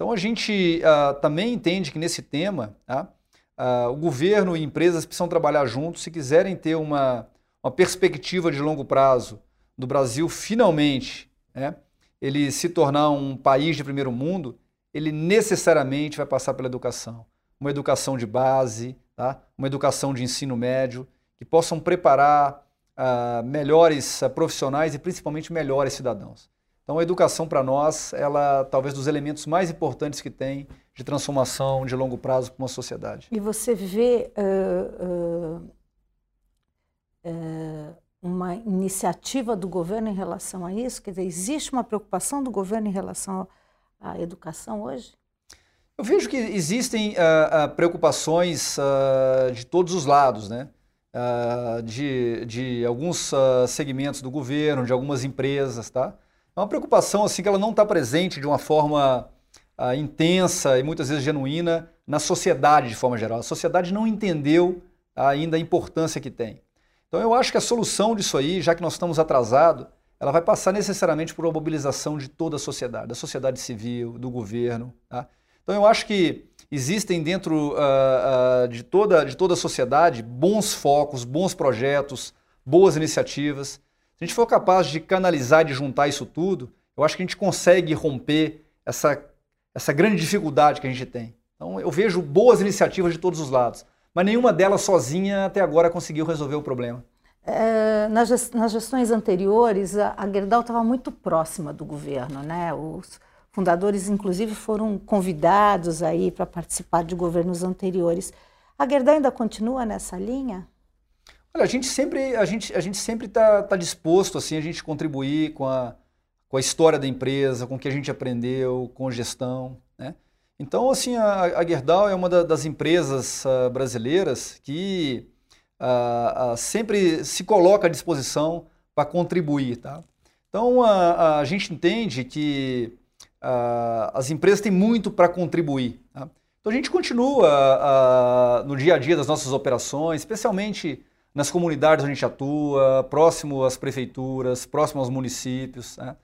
Então a gente uh, também entende que nesse tema, uh, o governo e empresas precisam trabalhar juntos se quiserem ter uma, uma perspectiva de longo prazo do Brasil finalmente né, ele se tornar um país de primeiro mundo, ele necessariamente vai passar pela educação. Uma educação de base, tá? uma educação de ensino médio, que possam preparar uh, melhores profissionais e principalmente melhores cidadãos. Então a educação para nós, ela talvez dos elementos mais importantes que tem de transformação de longo prazo para uma sociedade. E você vê uh, uma iniciativa do governo em relação a isso? Quer dizer, existe uma preocupação do governo em relação à educação hoje? Eu vejo que existem uh, uh, preocupações uh, de todos os lados, né? de, de alguns segmentos do governo, de algumas empresas, tá? É uma preocupação assim que ela não está presente de uma forma intensa e muitas vezes genuína na sociedade de forma geral. A sociedade não entendeu ainda a importância que tem. Então eu acho que a solução disso aí, já que nós estamos atrasados, ela vai passar necessariamente por uma mobilização de toda a sociedade, da sociedade civil, do governo. Tá? Então eu acho que existem dentro uh, uh, de, toda, de toda a sociedade bons focos, bons projetos, boas iniciativas. Se a gente for capaz de canalizar, de juntar isso tudo, eu acho que a gente consegue romper essa, essa grande dificuldade que a gente tem. Então eu vejo boas iniciativas de todos os lados, mas nenhuma delas sozinha até agora conseguiu resolver o problema. É, nas, nas gestões anteriores, a, a Gerdau estava muito próxima do governo, né? Os fundadores, inclusive, foram convidados aí para participar de governos anteriores. A Gerdau ainda continua nessa linha? Olha, a gente sempre a gente a gente sempre está tá disposto assim a gente contribuir com a com a história da empresa, com o que a gente aprendeu, com gestão, né? Então, assim, a, a Gerdau é uma da, das empresas uh, brasileiras que uh, uh, sempre se coloca à disposição para contribuir, tá? Então, a, gente entende que as empresas têm muito para contribuir. Tá? Então, a gente continua no dia a dia das nossas operações, especialmente nas comunidades onde a gente atua, próximo às prefeituras, próximo aos municípios, né?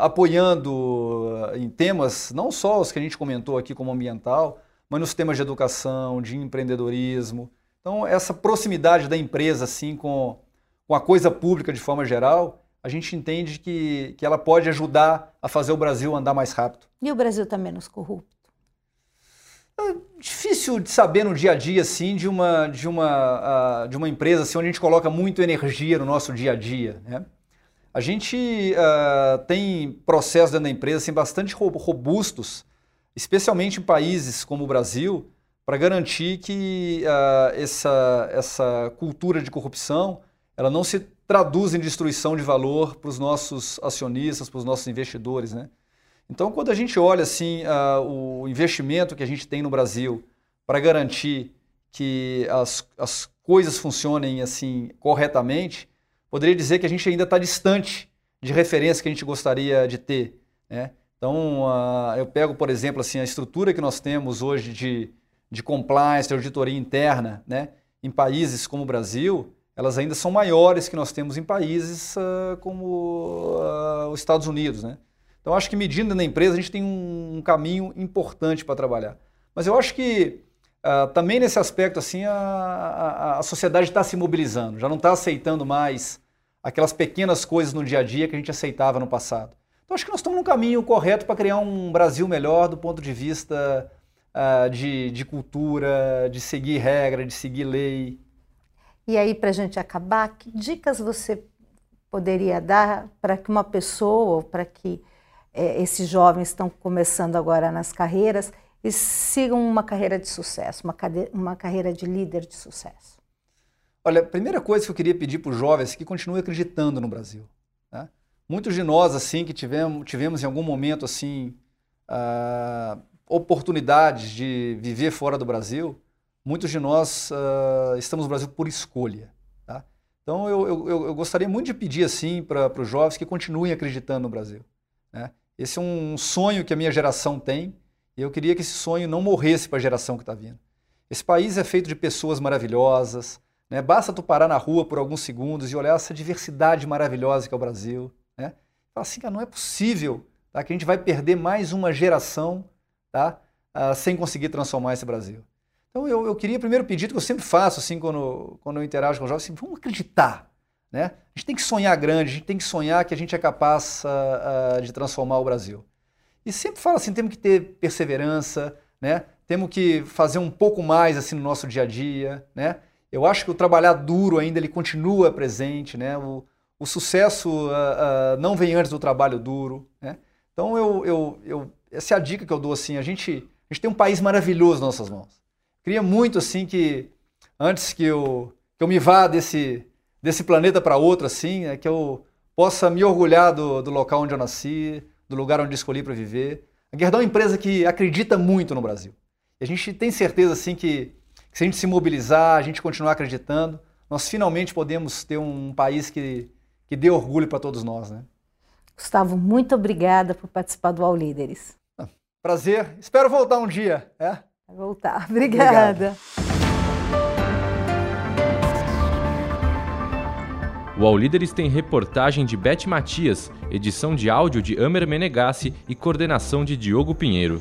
apoiando em temas, não só os que a gente comentou aqui como ambiental, mas nos temas de educação, de empreendedorismo, então, essa proximidade da empresa assim com, com a coisa pública de forma geral, a gente entende que, que ela pode ajudar a fazer o Brasil andar mais rápido. E o Brasil está menos corrupto? É difícil de saber no dia a dia assim de uma de uma uh, de uma empresa assim, onde a gente coloca muito energia no nosso dia a dia. Né? A gente uh, tem processos dentro da empresa assim, bastante robustos, especialmente em países como o Brasil, para garantir que uh, essa, essa cultura de corrupção ela não se traduz em destruição de valor para os nossos acionistas, para os nossos investidores. Né? Então, quando a gente olha assim o investimento que a gente tem no Brasil para garantir que as, as coisas funcionem assim corretamente, poderia dizer que a gente ainda está distante de referência que a gente gostaria de ter. Né? Então, eu pego, por exemplo, assim, a estrutura que nós temos hoje de, de compliance, de auditoria interna, né? em países como o Brasil, elas ainda são maiores que nós temos em países uh, como uh, os Estados Unidos. Né? Então, acho que medindo na empresa, a gente tem um, caminho importante para trabalhar. Mas eu acho que uh, também nesse aspecto, assim, a, a, a sociedade está se mobilizando, já não está aceitando mais aquelas pequenas coisas no dia a dia que a gente aceitava no passado. Então, acho que nós estamos no caminho correto para criar um Brasil melhor do ponto de vista uh, de, de cultura, de seguir regra, de seguir lei. E aí, para a gente acabar, que dicas você poderia dar para que uma pessoa, para que é, esses jovens estão começando agora nas carreiras e sigam uma carreira de sucesso, uma, uma carreira de líder de sucesso? Olha, a primeira coisa que eu queria pedir para os jovens é que continuem acreditando no Brasil. Né? Muitos de nós, assim, que tivemos, tivemos em algum momento, assim, uh, oportunidades de viver fora do Brasil, muitos de nós uh, estamos no Brasil por escolha. Tá? Então, eu, eu, eu, gostaria muito de pedir, assim, para os jovens que continuem acreditando no Brasil. Né? Esse é um sonho que a minha geração tem e eu queria que esse sonho não morresse para a geração que está vindo. Esse país é feito de pessoas maravilhosas, né? basta tu parar na rua por alguns segundos e olhar essa diversidade maravilhosa que é o Brasil. Né? Fala assim, cara, não é possível tá? que a gente vai perder mais uma geração tá? Uh, sem conseguir transformar esse Brasil. Então eu, eu queria primeiro pedir que eu sempre faço assim quando, quando eu interajo com os jovens, assim, vamos acreditar. Né? A gente tem que sonhar grande, a gente tem que sonhar que a gente é capaz uh, uh, de transformar o Brasil. E sempre falo assim, temos que ter perseverança, né? temos que fazer um pouco mais assim no nosso dia a dia. Né? Eu acho que o trabalhar duro ainda ele continua presente. Né? O, o sucesso uh, não vem antes do trabalho duro. Né? Então eu, eu, eu, essa é a dica que eu dou assim, a gente, a gente tem um país maravilhoso nas nossas mãos. Queria muito assim que antes que eu, que eu me vá desse, desse planeta para outro, assim, é que eu possa me orgulhar do, do local onde eu nasci, do lugar onde escolhi para viver. A Gerdau é uma empresa que acredita muito no Brasil. E a gente tem certeza assim que, que se a gente se mobilizar, a gente continuar acreditando, nós finalmente podemos ter um país que, que dê orgulho para todos nós, né? Gustavo, muito obrigada por participar do All Líderes. Prazer. Espero voltar um dia. É? Voltar. Obrigada. Obrigado. O All Líderes tem reportagem de Beth Matias, edição de áudio de Amer Menegassi e coordenação de Diogo Pinheiro.